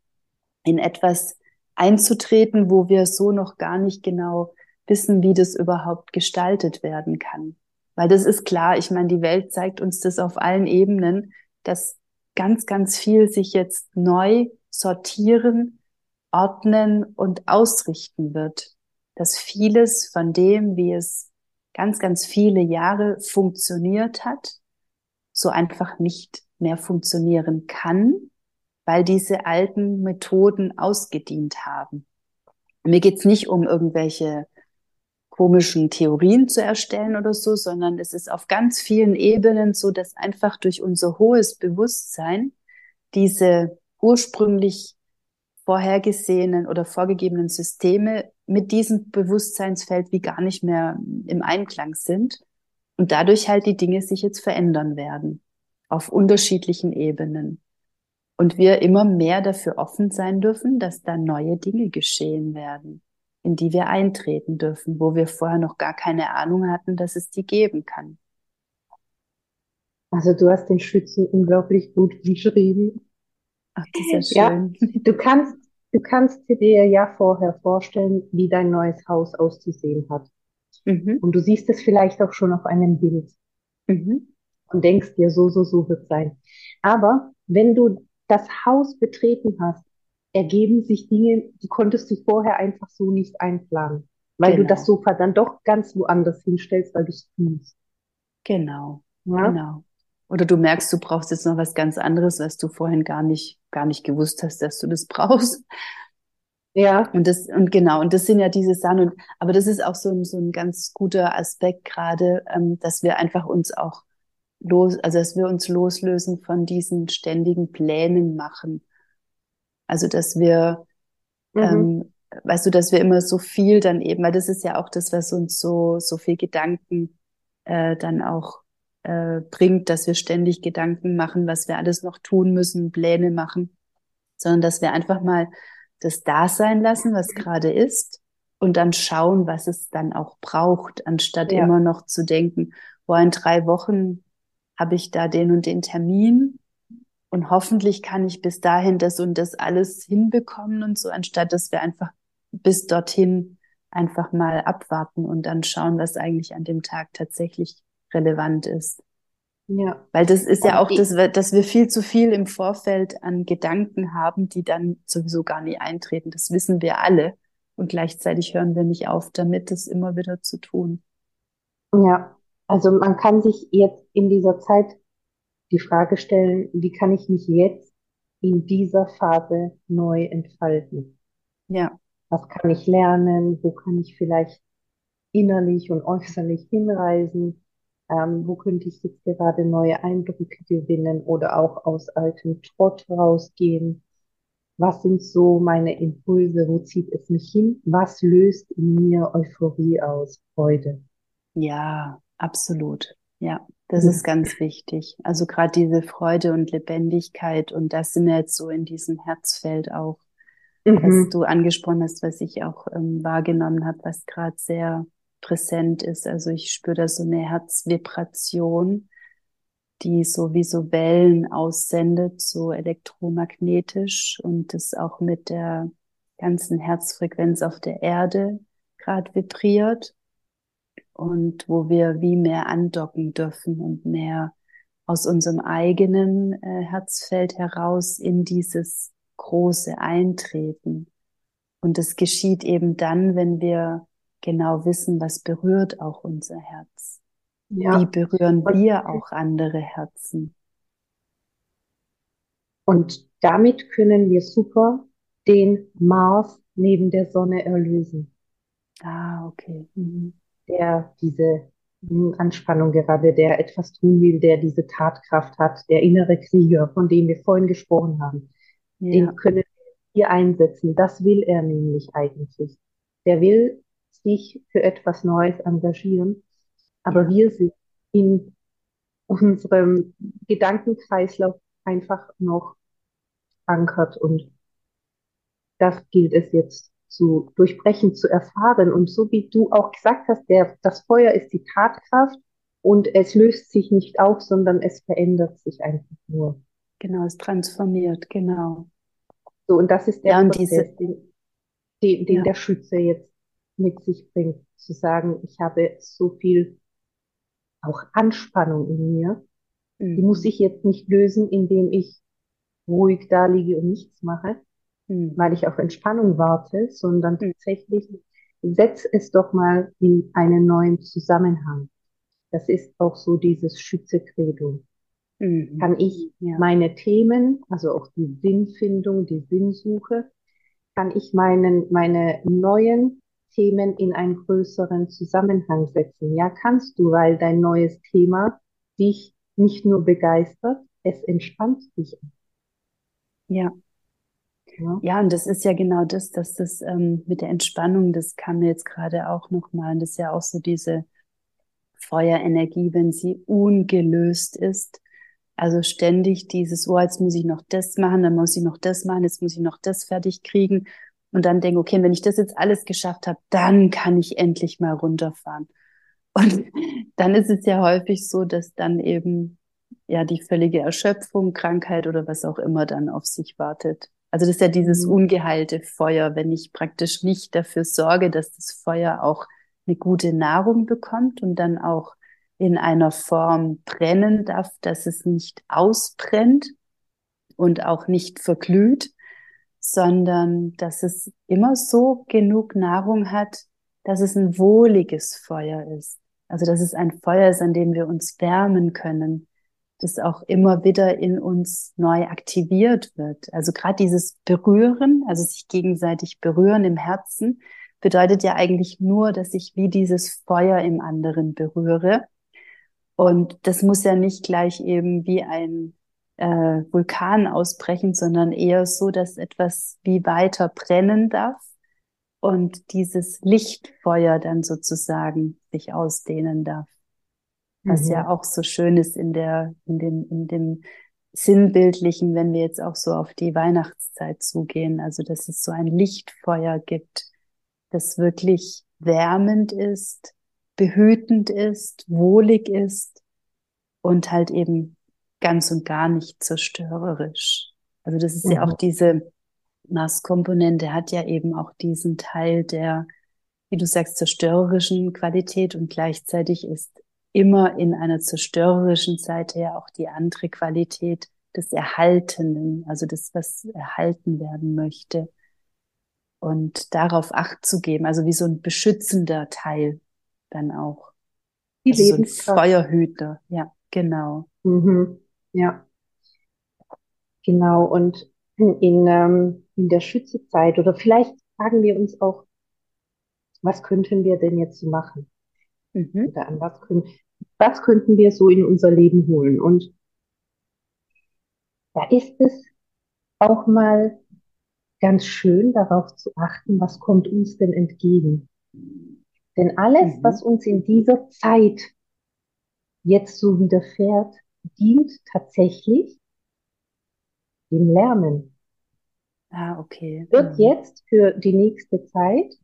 in etwas einzutreten, wo wir so noch gar nicht genau wissen, wie das überhaupt gestaltet werden kann. Weil das ist klar, ich meine, die Welt zeigt uns das auf allen Ebenen, dass ganz, ganz viel sich jetzt neu sortieren, ordnen und ausrichten wird dass vieles von dem, wie es ganz, ganz viele Jahre funktioniert hat, so einfach nicht mehr funktionieren kann, weil diese alten Methoden ausgedient haben. Mir geht's nicht um irgendwelche komischen Theorien zu erstellen oder so, sondern es ist auf ganz vielen Ebenen so, dass einfach durch unser hohes Bewusstsein diese ursprünglich vorhergesehenen oder vorgegebenen Systeme mit diesem Bewusstseinsfeld wie gar nicht mehr im Einklang sind und dadurch halt die Dinge sich jetzt verändern werden auf unterschiedlichen Ebenen. Und wir immer mehr dafür offen sein dürfen, dass da neue Dinge geschehen werden, in die wir eintreten dürfen, wo wir vorher noch gar keine Ahnung hatten, dass es die geben kann. Also du hast den Schützen unglaublich gut beschrieben. Ach, das ist ja schön. Ja, du kannst Du kannst dir ja vorher vorstellen, wie dein neues Haus auszusehen hat. Mhm. Und du siehst es vielleicht auch schon auf einem Bild. Mhm. Und denkst dir, so, so, so wird sein. Aber wenn du das Haus betreten hast, ergeben sich Dinge, die konntest du vorher einfach so nicht einplanen. Weil genau. du das Sofa dann doch ganz woanders hinstellst, weil du es fühlst. Genau. Ja? Genau. Oder du merkst, du brauchst jetzt noch was ganz anderes, was du vorhin gar nicht, gar nicht gewusst hast, dass du das brauchst. Ja. Und das, und genau, und das sind ja diese Sachen. Und, aber das ist auch so ein, so ein ganz guter Aspekt gerade, ähm, dass wir einfach uns auch los, also dass wir uns loslösen von diesen ständigen Plänen machen. Also, dass wir, mhm. ähm, weißt du, dass wir immer so viel dann eben, weil das ist ja auch das, was uns so, so viel Gedanken äh, dann auch äh, bringt, dass wir ständig Gedanken machen, was wir alles noch tun müssen, Pläne machen, sondern dass wir einfach mal das da sein lassen, was gerade ist und dann schauen, was es dann auch braucht, anstatt ja. immer noch zu denken, boah, in drei Wochen habe ich da den und den Termin und hoffentlich kann ich bis dahin das und das alles hinbekommen und so, anstatt dass wir einfach bis dorthin einfach mal abwarten und dann schauen, was eigentlich an dem Tag tatsächlich relevant ist. Ja. Weil das ist ja auch, das, dass wir viel zu viel im Vorfeld an Gedanken haben, die dann sowieso gar nie eintreten. Das wissen wir alle. Und gleichzeitig hören wir nicht auf, damit es immer wieder zu tun. Ja, also man kann sich jetzt in dieser Zeit die Frage stellen, wie kann ich mich jetzt in dieser Phase neu entfalten? Ja. Was kann ich lernen? Wo kann ich vielleicht innerlich und äußerlich hinreisen? Ähm, wo könnte ich jetzt gerade neue Eindrücke gewinnen oder auch aus altem Trott rausgehen? Was sind so meine Impulse? Wo zieht es mich hin? Was löst in mir Euphorie aus, Freude? Ja, absolut. Ja, das ist ganz wichtig. Also gerade diese Freude und Lebendigkeit und das sind wir jetzt so in diesem Herzfeld auch, mhm. was du angesprochen hast, was ich auch ähm, wahrgenommen habe, was gerade sehr präsent ist. Also ich spüre da so eine Herzvibration, die so wie so Wellen aussendet, so elektromagnetisch und das auch mit der ganzen Herzfrequenz auf der Erde gerade vibriert und wo wir wie mehr andocken dürfen und mehr aus unserem eigenen äh, Herzfeld heraus in dieses große Eintreten. Und das geschieht eben dann, wenn wir genau wissen, was berührt auch unser Herz. Ja. Wie berühren wir auch andere Herzen? Und damit können wir super den Mars neben der Sonne erlösen. Ah, okay. Mhm. Der diese Anspannung gerade, der etwas tun will, der diese Tatkraft hat, der innere Krieger, von dem wir vorhin gesprochen haben, ja. den können wir hier einsetzen. Das will er nämlich eigentlich. Der will sich für etwas Neues engagieren. Aber wir sind in unserem Gedankenkreislauf einfach noch ankert und das gilt es jetzt zu durchbrechen, zu erfahren. Und so wie du auch gesagt hast, der, das Feuer ist die Tatkraft und es löst sich nicht auf, sondern es verändert sich einfach nur. Genau, es transformiert, genau. So, und das ist der ja, Prozess, diese, den, den, den ja. der Schütze jetzt mit sich bringt, zu sagen, ich habe so viel auch Anspannung in mir, mhm. die muss ich jetzt nicht lösen, indem ich ruhig da liege und nichts mache, mhm. weil ich auf Entspannung warte, sondern mhm. tatsächlich setz es doch mal in einen neuen Zusammenhang. Das ist auch so dieses Schütze-Credo. Mhm. Kann ich ja. meine Themen, also auch die Sinnfindung, die Sinnsuche, kann ich meinen, meine neuen Themen in einen größeren Zusammenhang setzen. Ja, kannst du, weil dein neues Thema dich nicht nur begeistert, es entspannt dich. Ja. Ja. ja, und das ist ja genau das, dass das ähm, mit der Entspannung, das kam mir jetzt gerade auch nochmal, und das ist ja auch so diese Feuerenergie, wenn sie ungelöst ist. Also ständig dieses, oh, jetzt muss ich noch das machen, dann muss ich noch das machen, jetzt muss ich noch das fertig kriegen und dann denke, okay, wenn ich das jetzt alles geschafft habe, dann kann ich endlich mal runterfahren. Und dann ist es ja häufig so, dass dann eben ja die völlige Erschöpfung, Krankheit oder was auch immer dann auf sich wartet. Also das ist ja dieses mhm. ungeheilte Feuer, wenn ich praktisch nicht dafür sorge, dass das Feuer auch eine gute Nahrung bekommt und dann auch in einer Form brennen darf, dass es nicht ausbrennt und auch nicht verglüht, sondern dass es immer so genug Nahrung hat, dass es ein wohliges Feuer ist. Also dass es ein Feuer ist, an dem wir uns wärmen können, das auch immer wieder in uns neu aktiviert wird. Also gerade dieses Berühren, also sich gegenseitig berühren im Herzen, bedeutet ja eigentlich nur, dass ich wie dieses Feuer im anderen berühre. Und das muss ja nicht gleich eben wie ein äh, Vulkan ausbrechen, sondern eher so, dass etwas wie weiter brennen darf und dieses Lichtfeuer dann sozusagen sich ausdehnen darf. Was mhm. ja auch so schön ist in der, in dem, in dem Sinnbildlichen, wenn wir jetzt auch so auf die Weihnachtszeit zugehen. Also, dass es so ein Lichtfeuer gibt, das wirklich wärmend ist, behütend ist, wohlig ist und halt eben ganz und gar nicht zerstörerisch. Also das ist mhm. ja auch mhm. diese Mars-Komponente hat ja eben auch diesen Teil der, wie du sagst, zerstörerischen Qualität und gleichzeitig ist immer in einer zerstörerischen Seite ja auch die andere Qualität des Erhaltenen, also das, was erhalten werden möchte. Und darauf Acht zu geben, also wie so ein beschützender Teil dann auch. Die also so ein Feuerhüter, ja, genau. Mhm. Ja. Genau, und in, ähm, in der Schützezeit oder vielleicht fragen wir uns auch, was könnten wir denn jetzt machen? Mhm. Oder an was können, was könnten wir so in unser Leben holen? Und da ist es auch mal ganz schön darauf zu achten, was kommt uns denn entgegen. Denn alles, mhm. was uns in dieser Zeit jetzt so widerfährt, dient tatsächlich dem Lernen. Ah, okay. Wird mhm. jetzt für die nächste Zeit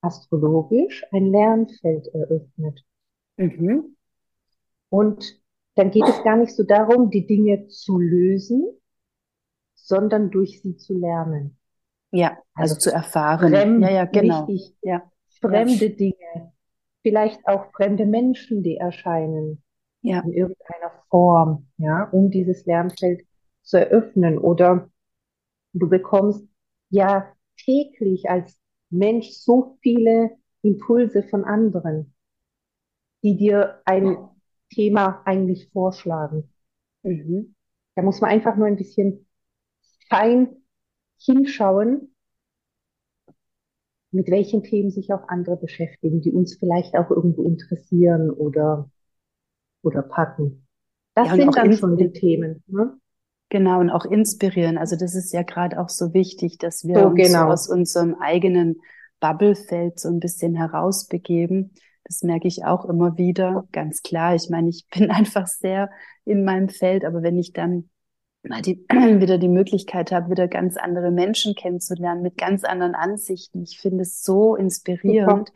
astrologisch ein Lernfeld eröffnet. Mhm. Und dann geht es gar nicht so darum, die Dinge zu lösen, sondern durch sie zu lernen. Ja, also, also zu erfahren. Fremd, ja, ja, genau. Richtig, ja. Fremde ja. Dinge, vielleicht auch fremde Menschen, die erscheinen ja. in irgendeiner Form, ja, um dieses Lernfeld zu eröffnen. Oder du bekommst ja täglich als Mensch so viele Impulse von anderen, die dir ein Thema eigentlich vorschlagen. Mhm. Da muss man einfach nur ein bisschen fein hinschauen, mit welchen Themen sich auch andere beschäftigen, die uns vielleicht auch irgendwo interessieren oder, oder packen. Das ja, sind dann schon die Themen. Ne? Genau, und auch inspirieren. Also das ist ja gerade auch so wichtig, dass wir so, uns genau. aus unserem eigenen Bubblefeld so ein bisschen herausbegeben. Das merke ich auch immer wieder, ganz klar. Ich meine, ich bin einfach sehr in meinem Feld, aber wenn ich dann mal die, wieder die Möglichkeit habe, wieder ganz andere Menschen kennenzulernen mit ganz anderen Ansichten, ich finde es so inspirierend.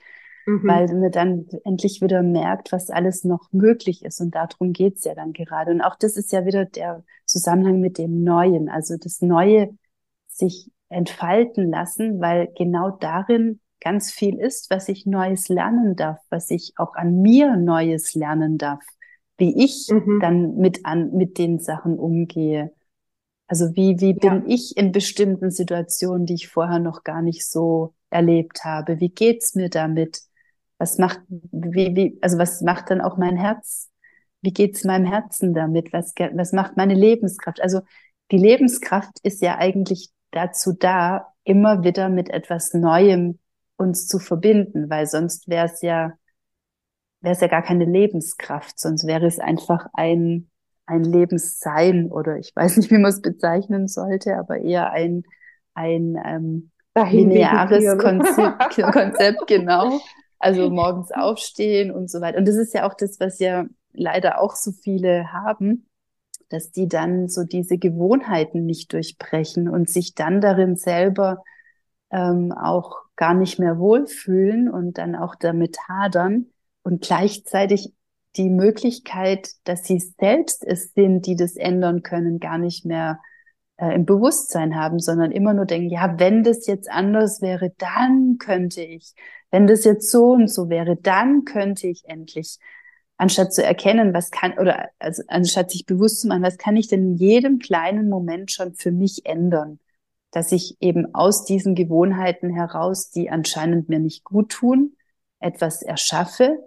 Mhm. weil man dann endlich wieder merkt, was alles noch möglich ist. Und darum geht's ja dann gerade. Und auch das ist ja wieder der Zusammenhang mit dem Neuen, also das Neue sich entfalten lassen, weil genau darin ganz viel ist, was ich Neues lernen darf, was ich auch an mir Neues lernen darf, wie ich mhm. dann mit an, mit den Sachen umgehe. Also wie, wie bin ja. ich in bestimmten Situationen, die ich vorher noch gar nicht so erlebt habe? Wie geht's mir damit? Was macht, wie, wie, also was macht dann auch mein Herz? Wie geht's meinem Herzen damit? Was, was macht meine Lebenskraft? Also die Lebenskraft ist ja eigentlich dazu da, immer wieder mit etwas Neuem uns zu verbinden, weil sonst wäre es ja, wäre es ja gar keine Lebenskraft, sonst wäre es einfach ein, ein Lebenssein oder ich weiß nicht, wie man es bezeichnen sollte, aber eher ein, ein ähm, lineares Konzept, Konzept, genau. Also morgens aufstehen und so weiter. Und das ist ja auch das, was ja leider auch so viele haben, dass die dann so diese Gewohnheiten nicht durchbrechen und sich dann darin selber ähm, auch gar nicht mehr wohlfühlen und dann auch damit hadern und gleichzeitig die Möglichkeit, dass sie selbst es sind, die das ändern können, gar nicht mehr äh, im Bewusstsein haben, sondern immer nur denken, ja, wenn das jetzt anders wäre, dann könnte ich. Wenn das jetzt so und so wäre, dann könnte ich endlich. Anstatt zu erkennen, was kann, oder also anstatt sich bewusst zu machen, was kann ich denn in jedem kleinen Moment schon für mich ändern? Dass ich eben aus diesen Gewohnheiten heraus, die anscheinend mir nicht gut tun, etwas erschaffe,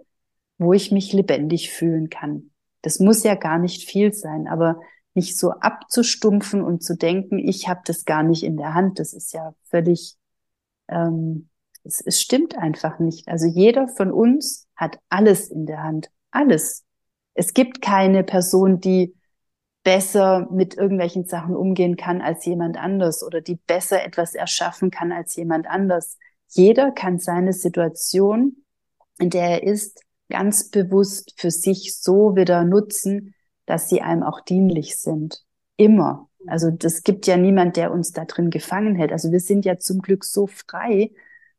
wo ich mich lebendig fühlen kann. Das muss ja gar nicht viel sein, aber nicht so abzustumpfen und zu denken, ich habe das gar nicht in der Hand. Das ist ja völlig, ähm, es, es stimmt einfach nicht. Also jeder von uns hat alles in der Hand, alles. Es gibt keine Person, die besser mit irgendwelchen Sachen umgehen kann als jemand anders oder die besser etwas erschaffen kann als jemand anders. Jeder kann seine Situation, in der er ist, ganz bewusst für sich so wieder nutzen, dass sie einem auch dienlich sind. Immer. Also das gibt ja niemand, der uns da drin gefangen hält. Also wir sind ja zum Glück so frei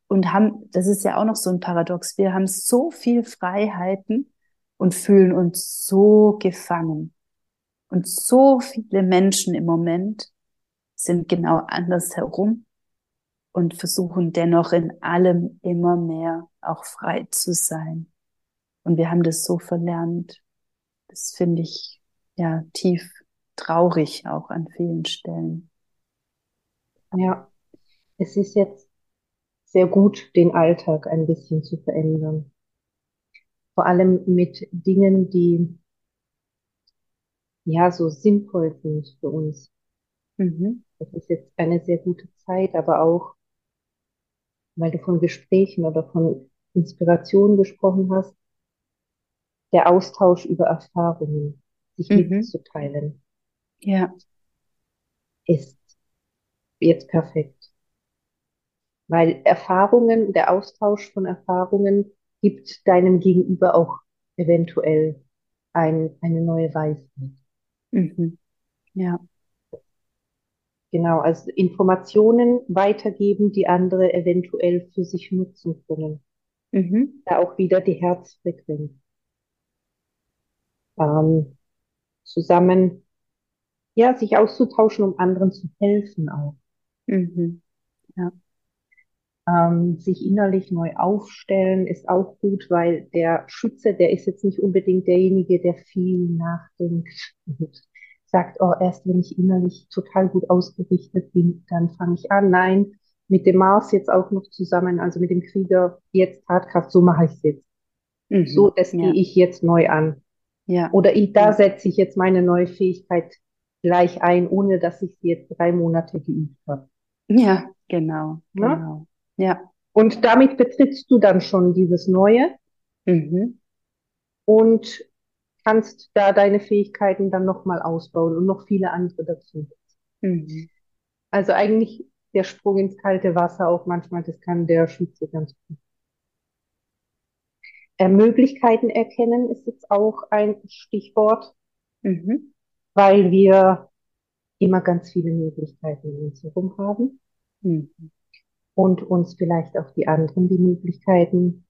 und haben, das ist ja auch noch so ein Paradox, wir haben so viel Freiheiten und fühlen uns so gefangen. Und so viele Menschen im Moment sind genau andersherum und versuchen dennoch in allem immer mehr auch frei zu sein. Und wir haben das so verlernt. Das finde ich ja tief traurig auch an vielen Stellen. Ja, es ist jetzt sehr gut, den Alltag ein bisschen zu verändern. Vor allem mit Dingen, die ja so sinnvoll sind für uns. Mhm. Das ist jetzt eine sehr gute Zeit, aber auch, weil du von Gesprächen oder von Inspiration gesprochen hast, der Austausch über Erfahrungen, sich mhm. mitzuteilen. Ja. Ist jetzt perfekt. Weil Erfahrungen, der Austausch von Erfahrungen gibt deinem Gegenüber auch eventuell ein, eine neue Weisheit. Mhm. Ja. Genau, also Informationen weitergeben, die andere eventuell für sich nutzen können. Mhm. Da auch wieder die Herzfrequenz. Ähm, zusammen, ja, sich auszutauschen, um anderen zu helfen auch. Mhm. Ja. Ähm, sich innerlich neu aufstellen ist auch gut, weil der Schütze, der ist jetzt nicht unbedingt derjenige, der viel nachdenkt und sagt, oh, erst wenn ich innerlich total gut ausgerichtet bin, dann fange ich an. Nein, mit dem Mars jetzt auch noch zusammen, also mit dem Krieger, jetzt Tatkraft, so mache ich es jetzt. Mhm, so, das ja. gehe ich jetzt neu an. Ja. Oder ich, da setze ich jetzt meine neue Fähigkeit gleich ein, ohne dass ich sie jetzt drei Monate geübt habe. Ja, genau. Ja? genau. Ja. Und damit betrittst du dann schon dieses Neue. Mhm. Und kannst da deine Fähigkeiten dann nochmal ausbauen und noch viele andere dazu. Mhm. Also eigentlich der Sprung ins kalte Wasser auch manchmal, das kann der Schütze ganz gut. Äh, Möglichkeiten erkennen ist jetzt auch ein Stichwort, mhm. weil wir immer ganz viele Möglichkeiten in uns herum haben mhm. Und uns vielleicht auch die anderen die Möglichkeiten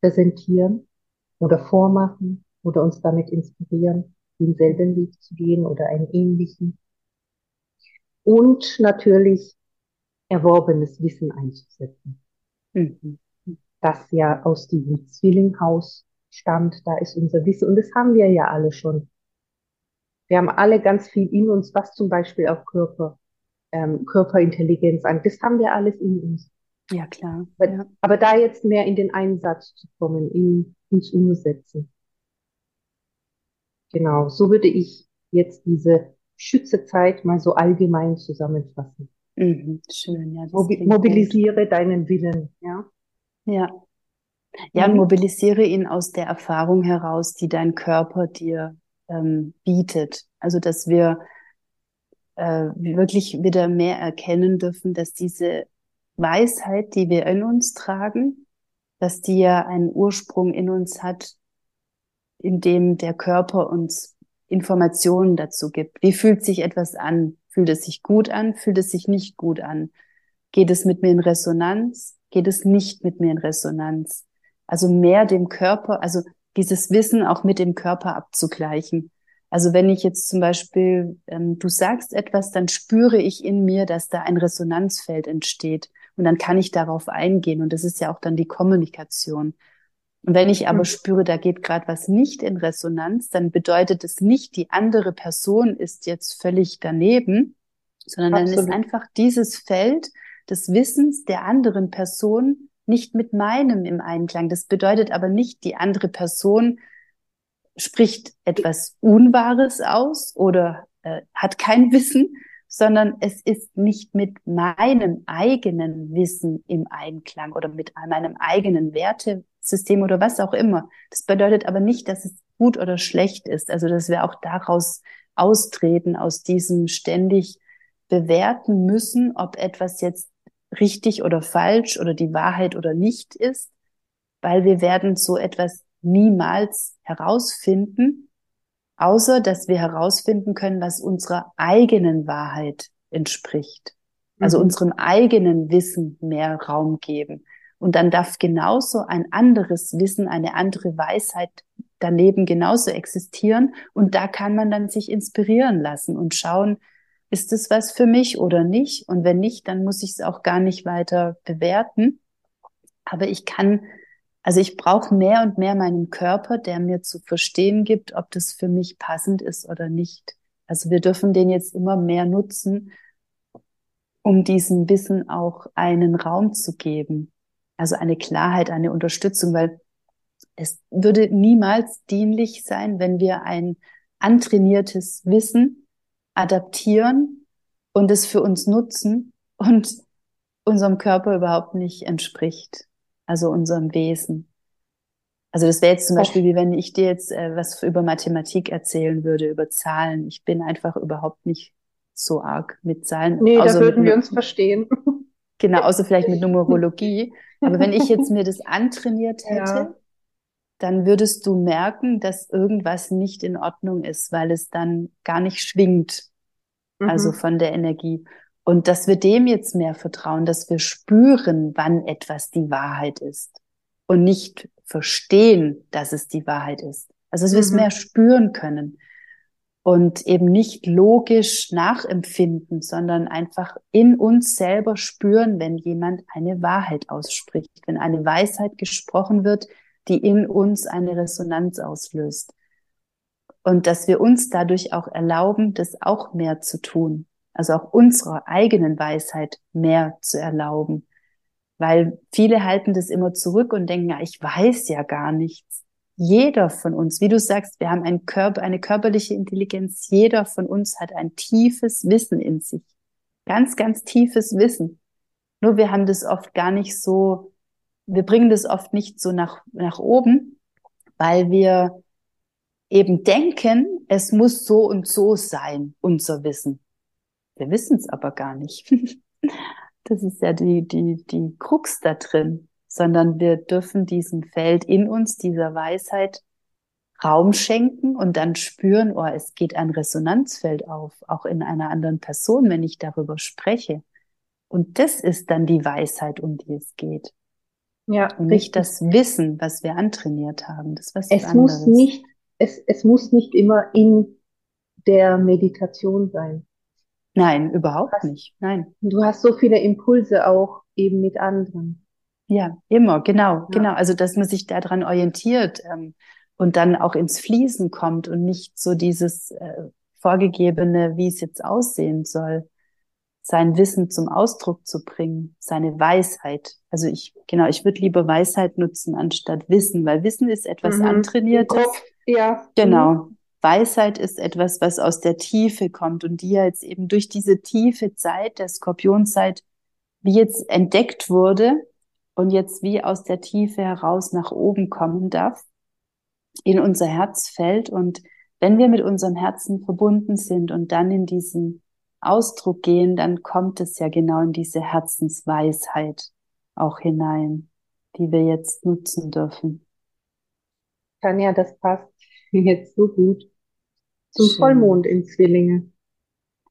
präsentieren oder vormachen oder uns damit inspirieren, denselben Weg zu gehen oder einen ähnlichen. Und natürlich erworbenes Wissen einzusetzen. Mhm. Das ja aus diesem Zwillinghaus stammt, da ist unser Wissen und das haben wir ja alle schon. Wir haben alle ganz viel in uns, was zum Beispiel auch Körper, ähm, Körperintelligenz an. Das haben wir alles in uns. Ja, klar. Aber, ja. aber da jetzt mehr in den Einsatz zu kommen, in, ins Umsetzen. Genau, so würde ich jetzt diese Schützezeit mal so allgemein zusammenfassen. Mhm, schön, ja. Mobi mobilisiere gut. deinen Willen, ja. Ja. Ja, mhm. mobilisiere ihn aus der Erfahrung heraus, die dein Körper dir ähm, bietet. Also, dass wir äh, wirklich wieder mehr erkennen dürfen, dass diese Weisheit, die wir in uns tragen, dass die ja einen Ursprung in uns hat, in dem der Körper uns Informationen dazu gibt. Wie fühlt sich etwas an? Fühlt es sich gut an? Fühlt es sich nicht gut an? Geht es mit mir in Resonanz? Geht es nicht mit mir in Resonanz? Also mehr dem Körper, also dieses Wissen auch mit dem Körper abzugleichen. Also wenn ich jetzt zum Beispiel, ähm, du sagst etwas, dann spüre ich in mir, dass da ein Resonanzfeld entsteht. Und dann kann ich darauf eingehen. Und das ist ja auch dann die Kommunikation. Und wenn ich aber mhm. spüre, da geht gerade was nicht in Resonanz, dann bedeutet es nicht, die andere Person ist jetzt völlig daneben, sondern Absolut. dann ist einfach dieses Feld des Wissens der anderen Person nicht mit meinem im Einklang. Das bedeutet aber nicht, die andere Person spricht etwas Unwahres aus oder äh, hat kein Wissen, sondern es ist nicht mit meinem eigenen Wissen im Einklang oder mit meinem eigenen Wertesystem oder was auch immer. Das bedeutet aber nicht, dass es gut oder schlecht ist. Also, dass wir auch daraus austreten, aus diesem ständig bewerten müssen, ob etwas jetzt richtig oder falsch oder die Wahrheit oder nicht ist, weil wir werden so etwas niemals herausfinden, außer dass wir herausfinden können, was unserer eigenen Wahrheit entspricht. Also mhm. unserem eigenen Wissen mehr Raum geben. Und dann darf genauso ein anderes Wissen, eine andere Weisheit daneben genauso existieren. Und da kann man dann sich inspirieren lassen und schauen, ist es was für mich oder nicht? Und wenn nicht, dann muss ich es auch gar nicht weiter bewerten. Aber ich kann Also ich brauche mehr und mehr meinen Körper, der mir zu verstehen gibt, ob das für mich passend ist oder nicht. Also wir dürfen den jetzt immer mehr nutzen, um diesem Wissen auch einen Raum zu geben. Also eine Klarheit, eine Unterstützung, weil es würde niemals dienlich sein, wenn wir ein antrainiertes Wissen adaptieren und es für uns nutzen und unserem Körper überhaupt nicht entspricht, also unserem Wesen. Also das wäre jetzt zum Beispiel wie wenn ich dir jetzt äh, was über Mathematik erzählen würde, über Zahlen. Ich bin einfach überhaupt nicht so arg mit Zahlen. Nee, da würden wir uns verstehen. Genau, außer vielleicht mit Numerologie. Aber wenn ich jetzt mir das antrainiert hätte, ja. dann würdest du merken, dass irgendwas nicht in Ordnung ist, weil es dann gar nicht schwingt. Also mhm. von der Energie. Und dass wir dem jetzt mehr vertrauen, dass wir spüren, wann etwas die Wahrheit ist und nicht verstehen, dass es die Wahrheit ist. Also dass wir es mhm. mehr spüren können und eben nicht logisch nachempfinden, sondern einfach in uns selber spüren, wenn jemand eine Wahrheit ausspricht, wenn eine Weisheit gesprochen wird, die in uns eine Resonanz auslöst. Und dass wir uns dadurch auch erlauben, das auch mehr zu tun, also auch unserer eigenen Weisheit mehr zu erlauben. Weil viele halten das immer zurück und denken, ja, ich weiß ja gar nichts jeder von uns, wie du sagst, wir haben ein Körper, eine körperliche Intelligenz. Jeder von uns hat ein tiefes Wissen in sich. Ganz, ganz tiefes Wissen. Nur wir haben das oft gar nicht so, wir bringen das oft nicht so nach, nach oben, weil wir eben denken, es muss so und so sein, unser Wissen. Wir wissen es aber gar nicht. Das ist ja die, die, die Krux da drin sondern wir dürfen diesem Feld in uns, dieser Weisheit Raum schenken und dann spüren, oh, es geht ein Resonanzfeld auf, auch in einer anderen Person, wenn ich darüber spreche. Und das ist dann die Weisheit, um die es geht. Ja, und nicht das Wissen, was wir antrainiert haben. Das was es anderes. muss nicht, es, es muss nicht immer in der Meditation sein. Nein, überhaupt hast, nicht. Nein. Du hast so viele Impulse auch eben mit anderen. Ja, immer, genau, ja. genau. Also, dass man sich daran orientiert ähm, und dann auch ins Fließen kommt und nicht so dieses äh, vorgegebene, wie es jetzt aussehen soll, sein Wissen zum Ausdruck zu bringen, seine Weisheit. Also ich, genau, ich würde lieber Weisheit nutzen anstatt Wissen, weil Wissen ist etwas mhm. antrainiertes. Ja. Genau. Mhm. Weisheit ist etwas, was aus der Tiefe kommt und die jetzt eben durch diese tiefe Zeit der Skorpionzeit wie jetzt entdeckt wurde und jetzt wie aus der Tiefe heraus nach oben kommen darf, in unser Herzfeld. Und wenn wir mit unserem Herzen verbunden sind und dann in diesen Ausdruck gehen, dann kommt es ja genau in diese Herzensweisheit auch hinein, die wir jetzt nutzen dürfen. Tanja, das passt jetzt so gut zum Schön. Vollmond in Zwillinge.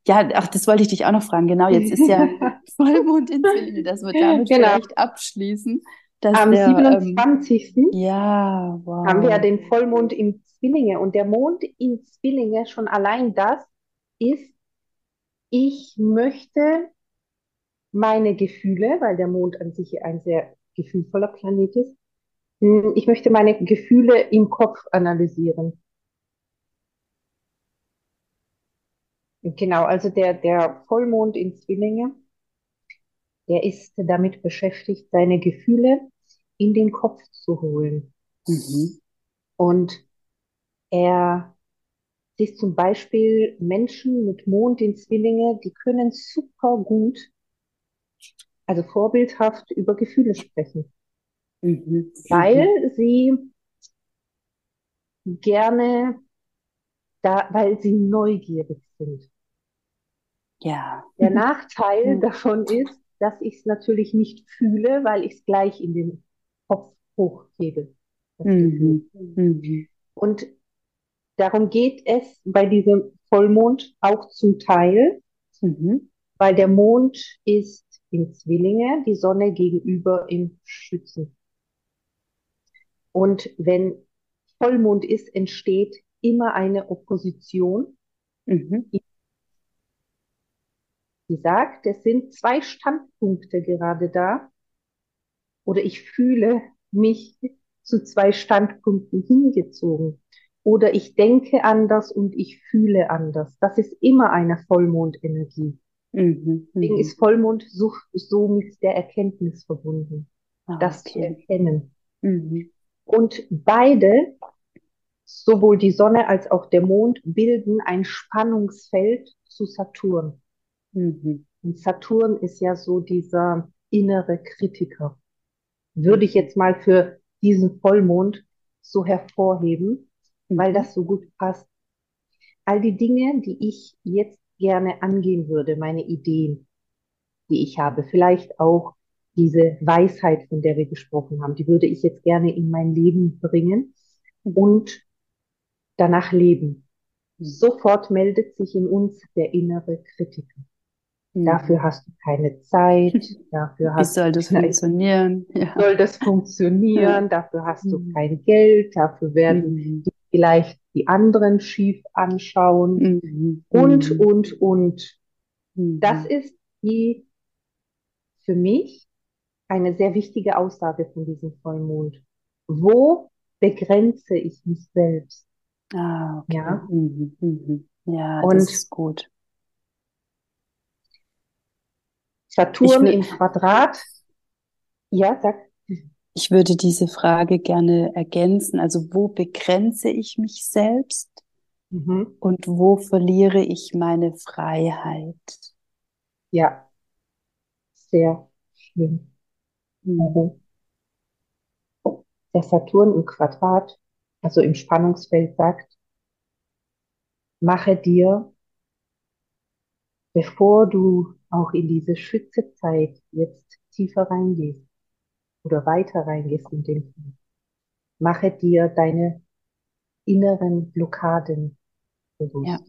Ja, ach, das wollte ich dich auch noch fragen. Genau, jetzt ist ja Vollmond in Zwillinge, dass wir damit genau. vielleicht abschließen. Am der, 27. Ähm, ja, wow. haben wir ja den Vollmond in Zwillinge. Und der Mond in Zwillinge, schon allein das ist, ich möchte meine Gefühle, weil der Mond an sich ein sehr gefühlvoller Planet ist, ich möchte meine Gefühle im Kopf analysieren. Genau, also der, der Vollmond in Zwillinge, der ist damit beschäftigt, seine Gefühle in den Kopf zu holen. Mhm. Und er ist zum Beispiel Menschen mit Mond in Zwillinge, die können super gut, also vorbildhaft über Gefühle sprechen. Mhm. Weil sie gerne da, weil sie neugierig sind. Ja. Der Nachteil mhm. davon ist, dass ich es natürlich nicht fühle, weil ich es gleich in den Kopf hochhebe. Mhm. Mhm. Und darum geht es bei diesem Vollmond auch zum Teil, mhm. weil der Mond ist in Zwillinge, die Sonne gegenüber im Schützen. Und wenn Vollmond ist, entsteht immer eine Opposition. Mhm. Die sagt, es sind zwei Standpunkte gerade da. Oder ich fühle, mich zu zwei Standpunkten hingezogen. Oder ich denke anders und ich fühle anders. Das ist immer eine Vollmondenergie. Mhm, Deswegen mhm. ist Vollmond so, so mit der Erkenntnis verbunden, ah, das okay. zu erkennen. Mhm. Und beide, sowohl die Sonne als auch der Mond, bilden ein Spannungsfeld zu Saturn. Mhm. Und Saturn ist ja so dieser innere Kritiker. Würde ich jetzt mal für diesen Vollmond so hervorheben, mhm. weil das so gut passt. All die Dinge, die ich jetzt gerne angehen würde, meine Ideen, die ich habe, vielleicht auch diese Weisheit, von der wir gesprochen haben, die würde ich jetzt gerne in mein Leben bringen und danach leben. Sofort meldet sich in uns der innere Kritiker. Mhm. Dafür hast du keine Zeit, dafür hast Wie soll das funktionieren? Ja. Soll das funktionieren? Ja. Dafür hast du mhm. kein Geld, dafür werden mhm. die vielleicht die anderen schief anschauen und, und, und. Das ist die für mich eine sehr wichtige Aussage von diesem Vollmond. Wo begrenze ich mich selbst? Ah, okay. Ja, mhm, mhm. ja und das ist gut. Saturn im Quadrat. Ja, sag. Ich würde diese Frage gerne ergänzen. Also wo begrenze ich mich selbst mhm. und wo verliere ich meine Freiheit? Ja, sehr schön. Mhm. Der Saturn im Quadrat, also im Spannungsfeld sagt, mache dir, bevor du auch in diese Schützezeit jetzt tiefer reingehst oder weiter reingehst in den Fall, mache dir deine inneren Blockaden bewusst. Ja.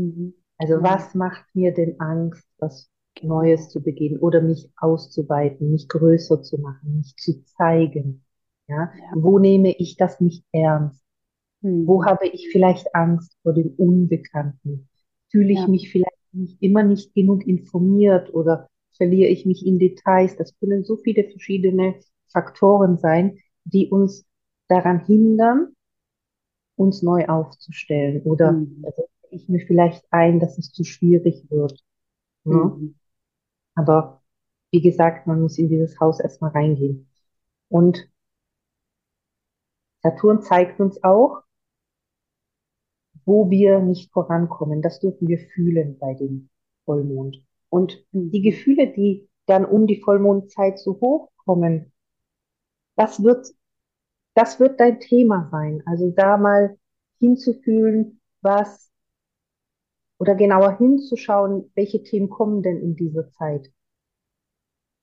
Mhm. Also was macht mir denn Angst, was. Neues zu beginnen oder mich auszuweiten, mich größer zu machen, mich zu zeigen? Ja? ja. Wo nehme ich das nicht ernst? Mhm. Wo habe ich vielleicht Angst vor dem Unbekannten? Fühle ich ja. mich vielleicht nicht, immer nicht genug informiert oder verliere ich mich in Details. Das können so viele verschiedene Faktoren sein, die uns daran hindern, uns neu aufzustellen. Oder mhm. ich mir vielleicht ein, dass es zu schwierig wird. Ne? Mhm. Aber wie gesagt, man muss in dieses Haus erstmal reingehen. Und Saturn zeigt uns auch, wo wir nicht vorankommen. Das dürfen wir fühlen bei dem Vollmond. Und die Gefühle, die dann um die Vollmondzeit so hochkommen, das wird, das wird dein Thema sein. Also da mal hinzufühlen, was, oder genauer hinzuschauen, welche Themen kommen denn in dieser Zeit.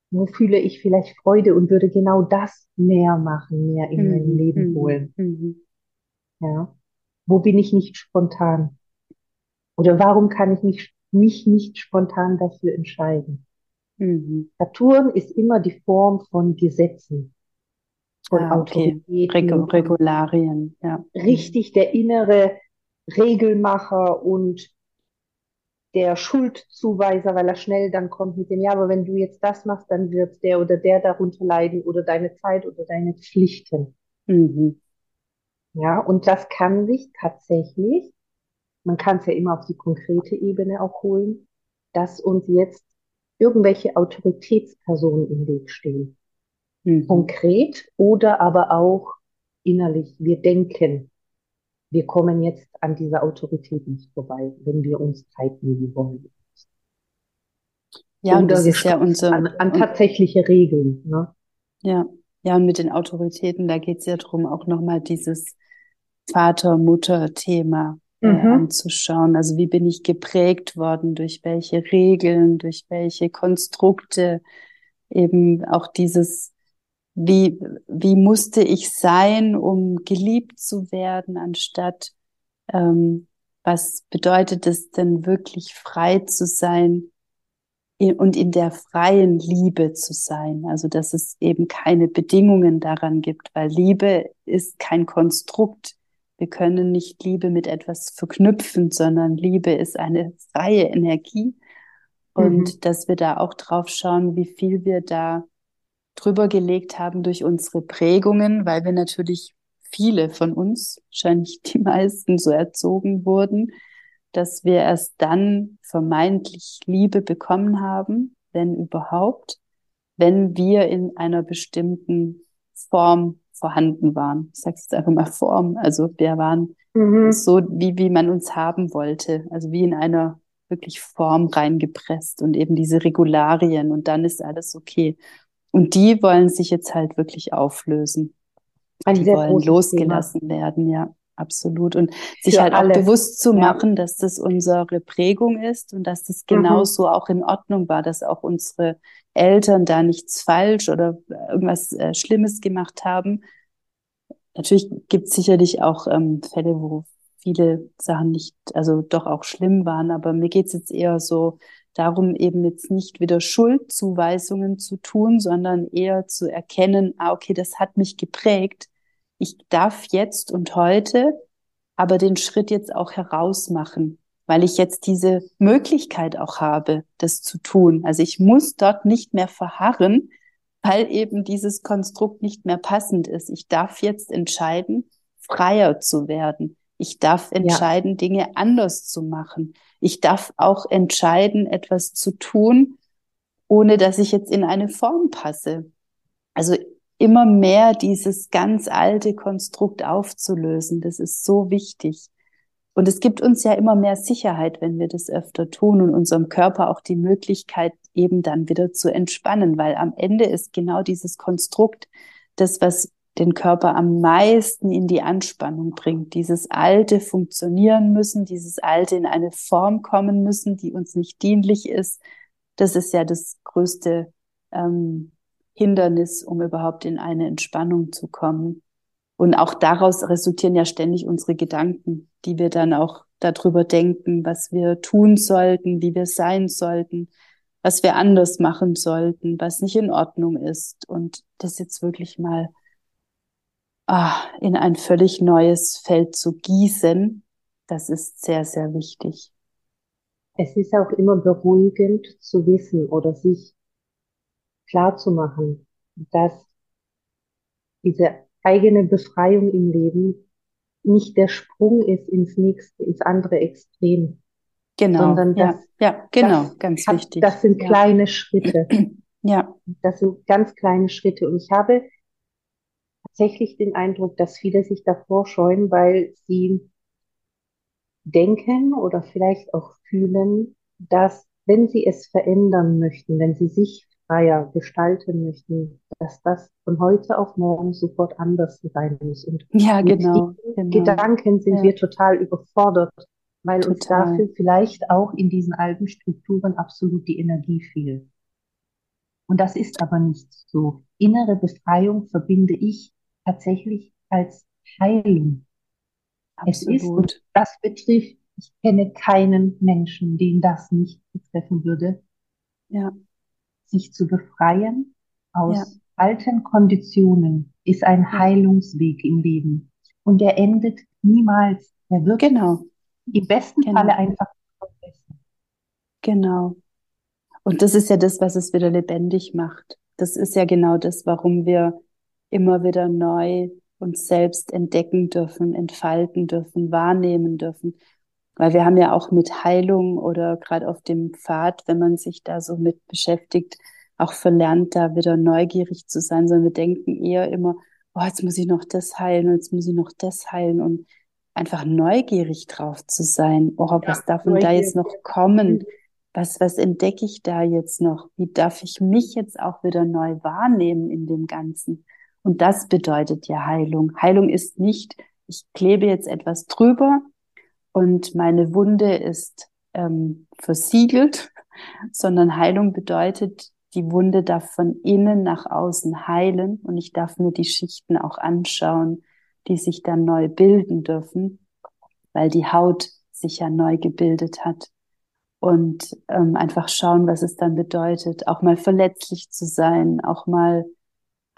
Wo fühle ich vielleicht Freude und würde genau das mehr machen, mehr in mhm. mein Leben mhm. holen. Mhm. Ja. Wo bin ich nicht spontan? Oder warum kann ich mich, mich nicht spontan dafür entscheiden? Mhm. Saturn ist immer die Form von Gesetzen, von ah, okay. Autoritäten. Regularien, ja. Richtig der innere Regelmacher und der Schuldzuweiser, weil er schnell dann kommt mit dem, ja, aber wenn du jetzt das machst, dann wird der oder der darunter leiden oder deine Zeit oder deine Pflichten. Mhm. Ja, und das kann sich tatsächlich, man kann es ja immer auf die konkrete Ebene auch holen, dass uns jetzt irgendwelche Autoritätspersonen im Weg stehen. Mhm. Konkret oder aber auch innerlich. Wir denken, wir kommen jetzt an dieser Autorität nicht vorbei, wenn wir uns Zeit nehmen wollen. Ja, oder das ist ja unser, an, an tatsächliche Regeln. Ne? Ja, ja, und mit den Autoritäten, da geht es ja darum, auch nochmal dieses Vater-Mutter-Thema äh, mhm. anzuschauen. Also wie bin ich geprägt worden, durch welche Regeln, durch welche Konstrukte, eben auch dieses, wie, wie musste ich sein, um geliebt zu werden, anstatt ähm, was bedeutet es denn wirklich frei zu sein und in der freien Liebe zu sein. Also dass es eben keine Bedingungen daran gibt, weil Liebe ist kein Konstrukt. Wir können nicht Liebe mit etwas verknüpfen, sondern Liebe ist eine freie Energie. Und mhm. dass wir da auch drauf schauen, wie viel wir da drüber gelegt haben durch unsere Prägungen, weil wir natürlich viele von uns, wahrscheinlich die meisten, so erzogen wurden, dass wir erst dann vermeintlich Liebe bekommen haben, wenn überhaupt, wenn wir in einer bestimmten Form vorhanden waren. Ich sage jetzt einfach mal Form. Also wir waren mhm. so, wie, wie man uns haben wollte. Also wie in einer wirklich Form reingepresst und eben diese Regularien und dann ist alles okay. Und die wollen sich jetzt halt wirklich auflösen. Ein die wollen losgelassen Thema. werden, ja, absolut. Und sich Für halt alle. auch bewusst zu machen, dass das unsere Prägung ist und dass das genauso mhm. auch in Ordnung war, dass auch unsere Eltern da nichts falsch oder irgendwas äh, Schlimmes gemacht haben. Natürlich gibt es sicherlich auch ähm, Fälle, wo viele Sachen nicht, also doch auch schlimm waren, aber mir geht's jetzt eher so darum, eben jetzt nicht wieder Schuldzuweisungen zu tun, sondern eher zu erkennen, ah, okay, das hat mich geprägt. Ich darf jetzt und heute aber den Schritt jetzt auch herausmachen, weil ich jetzt diese Möglichkeit auch habe, das zu tun. Also ich muss dort nicht mehr verharren, weil eben dieses Konstrukt nicht mehr passend ist. Ich darf jetzt entscheiden, freier zu werden. Ich darf entscheiden, ja. Dinge anders zu machen. Ich darf auch entscheiden, etwas zu tun, ohne dass ich jetzt in eine Form passe. Also immer mehr dieses ganz alte Konstrukt aufzulösen, das ist so wichtig. Und es gibt uns ja immer mehr Sicherheit, wenn wir das öfter tun und unserem Körper auch die Möglichkeit eben dann wieder zu entspannen, weil am Ende ist genau dieses Konstrukt das, was den Körper am meisten in die Anspannung bringt. Dieses alte funktionieren müssen, dieses alte in eine Form kommen müssen, die uns nicht dienlich ist. Das ist ja das größte ähm, Hindernis, um überhaupt in eine Entspannung zu kommen. Und auch daraus resultieren ja ständig unsere Gedanken, die wir dann auch darüber denken, was wir tun sollten, wie wir sein sollten, was wir anders machen sollten, was nicht in Ordnung ist. Und das jetzt wirklich mal in ein völlig neues Feld zu gießen, das ist sehr, sehr wichtig. Es ist auch immer beruhigend zu wissen oder sich klar zu machen, dass diese eigene Befreiung im Leben nicht der Sprung ist ins nächste, ins andere Extrem. Genau. Sondern das, ja, ja genau, das ganz hat, wichtig. Das sind kleine Schritte. Ja. Das sind ganz kleine Schritte. Und ich habe tatsächlich den Eindruck, dass viele sich davor scheuen, weil sie denken oder vielleicht auch fühlen, dass wenn sie es verändern möchten, wenn sie sich freier gestalten möchten, dass das von heute auf morgen sofort anders sein muss. Und ja, genau, genau. Gedanken sind ja. wir total überfordert, weil total. uns dafür vielleicht auch in diesen alten Strukturen absolut die Energie fehlt. Und das ist aber nicht so. Innere Befreiung verbinde ich tatsächlich als Heilung. Absolut. Es ist, und das betrifft, ich kenne keinen Menschen, den das nicht betreffen würde. Ja. Sich zu befreien aus ja. alten Konditionen ist ein Heilungsweg im Leben. Und der endet niemals. Er wird genau. im besten genau. Falle einfach verbessern. Genau. Und das ist ja das, was es wieder lebendig macht. Das ist ja genau das, warum wir immer wieder neu uns selbst entdecken dürfen, entfalten dürfen, wahrnehmen dürfen. Weil wir haben ja auch mit Heilung oder gerade auf dem Pfad, wenn man sich da so mit beschäftigt, auch verlernt, da wieder neugierig zu sein, sondern wir denken eher immer, oh, jetzt muss ich noch das heilen und jetzt muss ich noch das heilen und einfach neugierig drauf zu sein. Oh, ja, was darf denn da jetzt noch kommen? Was, was entdecke ich da jetzt noch? Wie darf ich mich jetzt auch wieder neu wahrnehmen in dem Ganzen? Und das bedeutet ja Heilung. Heilung ist nicht, ich klebe jetzt etwas drüber und meine Wunde ist ähm, versiegelt, sondern Heilung bedeutet, die Wunde darf von innen nach außen heilen und ich darf mir die Schichten auch anschauen, die sich dann neu bilden dürfen, weil die Haut sich ja neu gebildet hat. Und ähm, einfach schauen, was es dann bedeutet, auch mal verletzlich zu sein, auch mal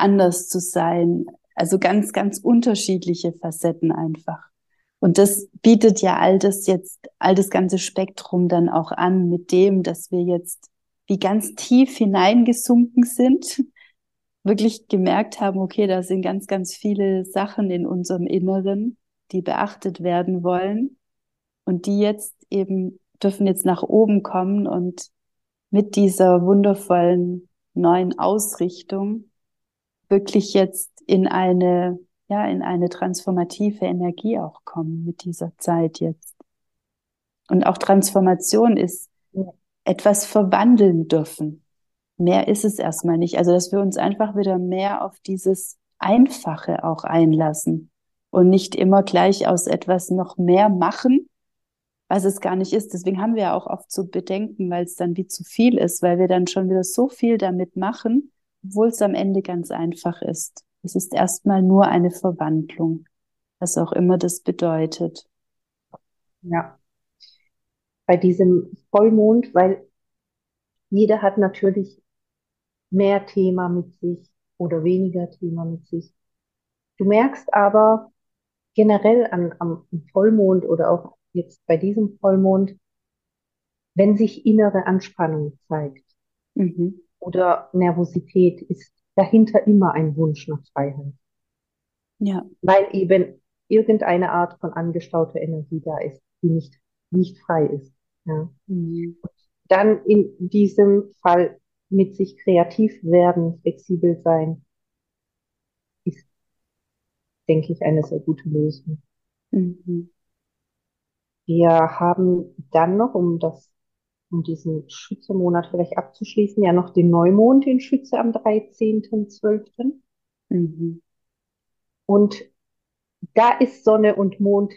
anders zu sein. Also ganz, ganz unterschiedliche Facetten einfach. Und das bietet ja all das jetzt, all das ganze Spektrum dann auch an mit dem, dass wir jetzt wie ganz tief hineingesunken sind wirklich gemerkt haben, okay, da sind ganz, ganz viele Sachen in unserem Inneren, die beachtet werden wollen und die jetzt eben dürfen jetzt nach oben kommen und mit dieser wundervollen neuen Ausrichtung wirklich jetzt in eine, ja, in eine transformative Energie auch kommen mit dieser Zeit jetzt. Und auch Transformation ist etwas verwandeln dürfen mehr ist es erstmal nicht. Also, dass wir uns einfach wieder mehr auf dieses Einfache auch einlassen und nicht immer gleich aus etwas noch mehr machen, was es gar nicht ist. Deswegen haben wir ja auch oft zu bedenken, weil es dann wie zu viel ist, weil wir dann schon wieder so viel damit machen, obwohl es am Ende ganz einfach ist. Es ist erstmal nur eine Verwandlung, was auch immer das bedeutet. Ja. Bei diesem Vollmond, weil jeder hat natürlich mehr Thema mit sich oder weniger Thema mit sich. Du merkst aber generell an, am Vollmond oder auch jetzt bei diesem Vollmond, wenn sich innere Anspannung zeigt mhm. Oder Nervosität, ist dahinter immer ein Wunsch nach Freiheit. Ja. Weil eben irgendeine Art von angestauter Energie da ist, die nicht, nicht frei ist. Ja. Mhm. Dann in diesem Fall mit sich kreativ werden, flexibel sein, ist, denke ich, eine sehr gute Lösung. Mhm. Wir haben dann noch, um das, um diesen Schützemonat vielleicht abzuschließen, ja noch den Neumond in Schütze am 13.12. Mhm. Und da ist Sonne und Mond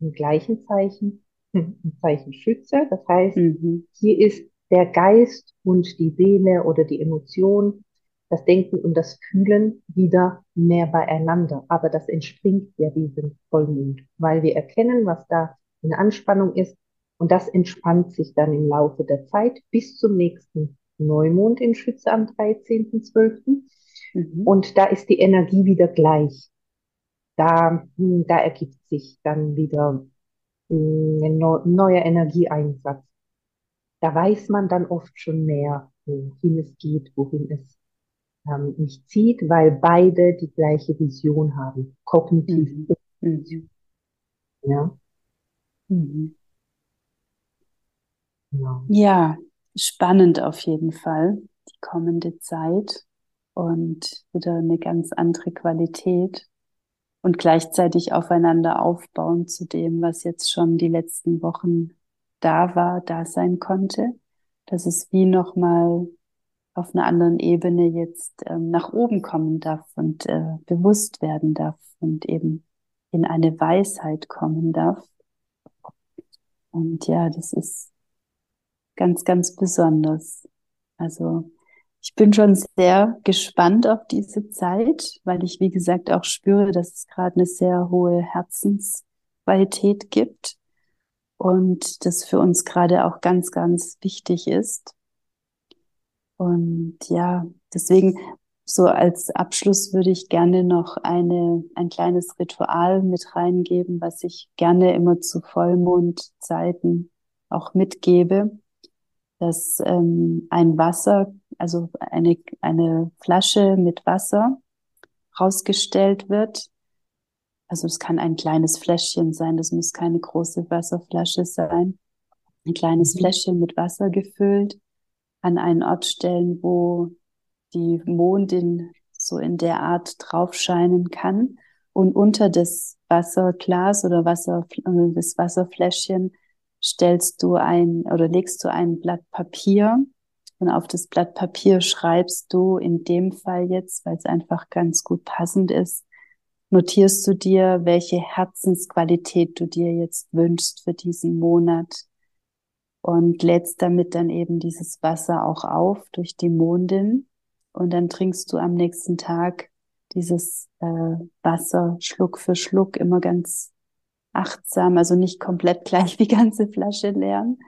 im gleichen Zeichen, im Zeichen Schütze. Das heißt, mhm. hier ist der Geist und die Seele oder die Emotion, das Denken und das Fühlen wieder mehr beieinander. Aber das entspringt ja diesem Vollmond, weil wir erkennen, was da in Anspannung ist. Und das entspannt sich dann im Laufe der Zeit bis zum nächsten Neumond in Schütze am 13.12. Mhm. Und da ist die Energie wieder gleich. Da, hm, da ergibt sich dann wieder hm, ein neuer Energieeinsatz da weiß man dann oft schon mehr, wohin es geht, wohin es ähm, nicht zieht, weil beide die gleiche Vision haben, kognitiv. Mhm. mhm. Ja. Mhm. Ja. Ja, spannend auf jeden Fall, die kommende Zeit und wieder eine ganz andere Qualität und gleichzeitig aufeinander aufbauen zu dem, was jetzt schon die letzten Wochen da war, da sein konnte, dass es wie nochmal auf einer anderen Ebene jetzt ähm, nach oben kommen darf und äh, bewusst werden darf und eben in eine Weisheit kommen darf. Und ja, das ist ganz, ganz besonders. Also ich bin schon sehr gespannt auf diese Zeit, weil ich, wie gesagt, auch spüre, dass es gerade eine sehr hohe Herzensqualität gibt und das für uns gerade auch ganz, ganz wichtig ist. Und ja, deswegen so als Abschluss würde ich gerne noch eine, ein kleines Ritual mit reingeben, was ich gerne immer zu Vollmondzeiten auch mitgebe, dass ähm, ein Wasser, also eine, eine Flasche mit Wasser rausgestellt wird also es kann ein kleines Fläschchen sein, das muss keine große Wasserflasche sein. Ein kleines mhm. Fläschchen mit Wasser gefüllt, an einen Ort stellen, wo die Mondin so in der Art drauf scheinen kann. Und unter das Wasserglas oder Wasser, äh, das Wasserfläschchen stellst du ein oder legst du ein Blatt Papier und auf das Blatt Papier schreibst du in dem Fall jetzt, weil es einfach ganz gut passend ist, notierst du dir, welche Herzensqualität du dir jetzt wünschst für diesen Monat und lädst damit dann eben dieses Wasser auch auf durch die Mondin. Und dann trinkst du am nächsten Tag dieses äh, Wasser Schluck für Schluck immer ganz achtsam, also nicht komplett gleich die ganze Flasche leeren,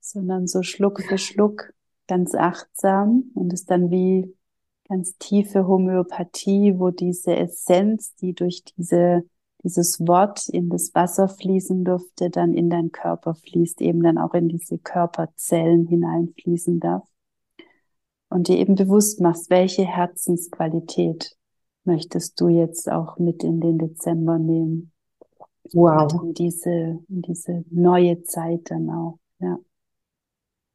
sondern so Schluck für Schluck ganz achtsam und es dann wie ganz tiefe Homöopathie, wo diese Essenz, die durch diese, dieses Wort in das Wasser fließen durfte, dann in deinen Körper fließt, eben dann auch in diese Körperzellen hineinfließen darf. und dir eben bewusst machst, welche Herzensqualität möchtest du jetzt auch mit in den Dezember nehmen. Wow. In diese, in diese neue Zeit dann auch, ja.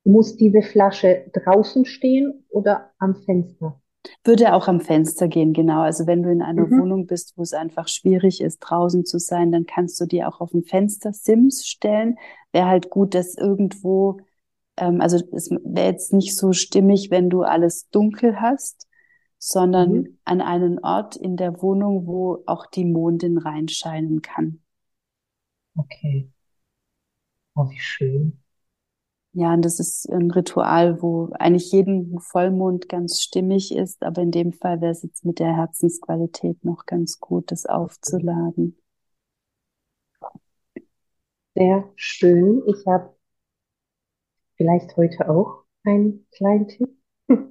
Muss diese Flasche draußen stehen oder am Fenster? Würde auch am Fenster gehen, genau. Also wenn du in einer mhm. Wohnung bist, wo es einfach schwierig ist, draußen zu sein, dann kannst du dir auch auf dem Fenster Sims stellen. Wäre halt gut, dass irgendwo, ähm, also es wäre jetzt nicht so stimmig, wenn du alles dunkel hast, sondern mhm. an einen Ort in der Wohnung, wo auch die Mondin reinscheinen kann. Okay. Oh, wie schön. Ja, und das ist ein Ritual, wo eigentlich jeden Vollmond ganz stimmig ist, aber in dem Fall wäre es jetzt mit der Herzensqualität noch ganz gut, das aufzuladen. Sehr schön. Ich habe vielleicht heute auch einen kleinen Tipp.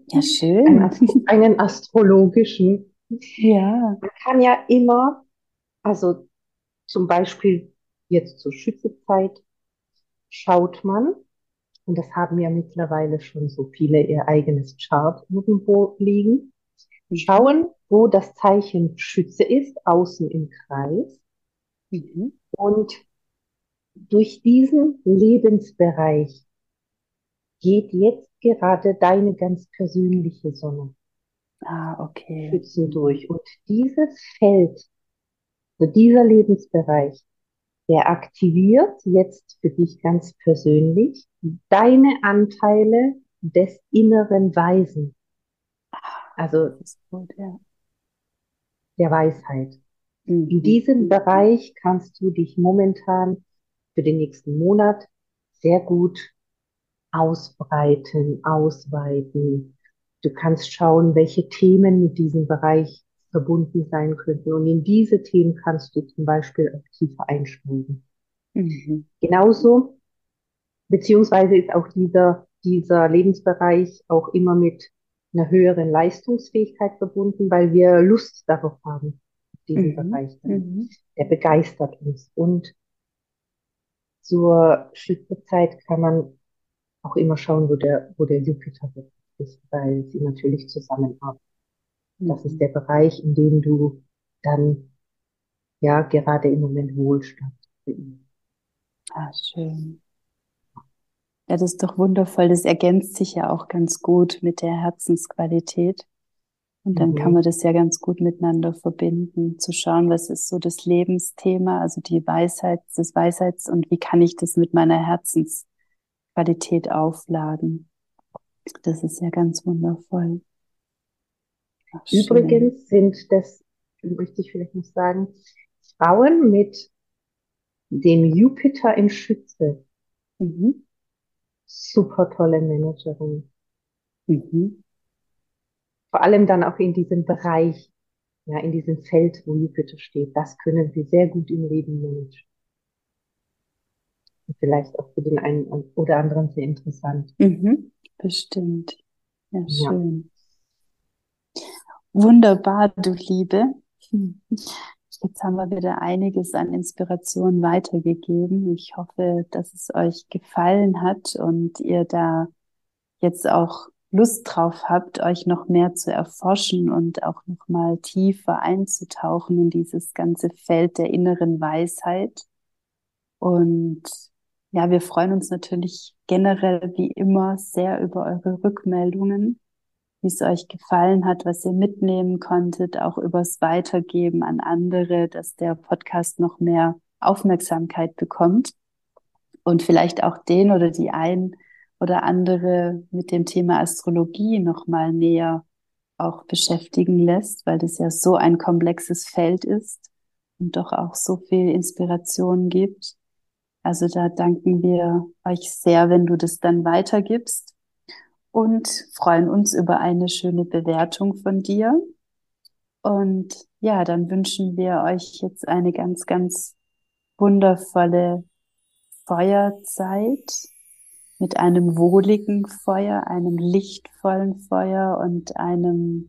Ja, schön. Einen, Astro einen astrologischen. Ja. Man kann ja immer, also zum Beispiel jetzt zur Schützezeit, schaut man, und das haben ja mittlerweile schon so viele ihr eigenes Chart irgendwo liegen, schauen, wo das Zeichen Schütze ist, außen im Kreis. Mhm. Und durch diesen Lebensbereich geht jetzt gerade deine ganz persönliche Sonne. Ah, okay. Schützen durch. Und dieses Feld, also dieser Lebensbereich, der aktiviert jetzt für dich ganz persönlich deine Anteile des inneren Weisen. Also gut, ja. der Weisheit. Mhm. In diesem Bereich kannst du dich momentan für den nächsten Monat sehr gut ausbreiten, ausweiten. Du kannst schauen, welche Themen mit diesem Bereich verbunden sein könnten. Und in diese Themen kannst du zum Beispiel auch tiefer einsteigen. Mhm. Genauso, beziehungsweise ist auch dieser, dieser Lebensbereich auch immer mit einer höheren Leistungsfähigkeit verbunden, weil wir Lust darauf haben, diesen mhm. Bereich. Mhm. Der begeistert uns. Und zur Schütterzeit kann man auch immer schauen, wo der, wo der Jupiter ist, weil sie natürlich zusammenarbeiten. Das ist der Bereich, in dem du dann ja gerade im Moment Wohlstand Ah, schön. Ja, das ist doch wundervoll. Das ergänzt sich ja auch ganz gut mit der Herzensqualität. Und dann mhm. kann man das ja ganz gut miteinander verbinden, zu schauen, was ist so das Lebensthema, also die Weisheit, das Weisheits- und wie kann ich das mit meiner Herzensqualität aufladen. Das ist ja ganz wundervoll. Ach, Übrigens sind das, möchte ich vielleicht noch sagen, Frauen mit dem Jupiter in Schütze. Mhm. Super tolle Managerin. Mhm. Vor allem dann auch in diesem Bereich, ja, in diesem Feld, wo Jupiter steht. Das können sie sehr gut im Leben managen. Und vielleicht auch für den einen oder anderen sehr interessant. Mhm. Bestimmt. Ja, schön. Ja. Wunderbar, du Liebe. Jetzt haben wir wieder einiges an Inspiration weitergegeben. Ich hoffe, dass es euch gefallen hat und ihr da jetzt auch Lust drauf habt, euch noch mehr zu erforschen und auch noch mal tiefer einzutauchen in dieses ganze Feld der inneren Weisheit. Und ja, wir freuen uns natürlich generell wie immer sehr über eure Rückmeldungen wie es euch gefallen hat, was ihr mitnehmen konntet, auch übers Weitergeben an andere, dass der Podcast noch mehr Aufmerksamkeit bekommt und vielleicht auch den oder die ein oder andere mit dem Thema Astrologie noch mal näher auch beschäftigen lässt, weil das ja so ein komplexes Feld ist und doch auch so viel Inspiration gibt. Also da danken wir euch sehr, wenn du das dann weitergibst und freuen uns über eine schöne Bewertung von dir. Und ja, dann wünschen wir euch jetzt eine ganz, ganz wundervolle Feuerzeit mit einem wohligen Feuer, einem lichtvollen Feuer und einem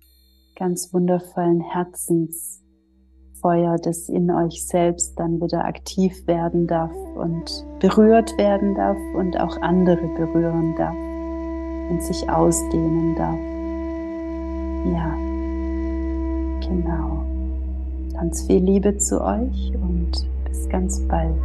ganz wundervollen Herzensfeuer, das in euch selbst dann wieder aktiv werden darf und berührt werden darf und auch andere berühren darf und sich ausdehnender. Ja, genau. Ganz viel Liebe zu euch und bis ganz bald.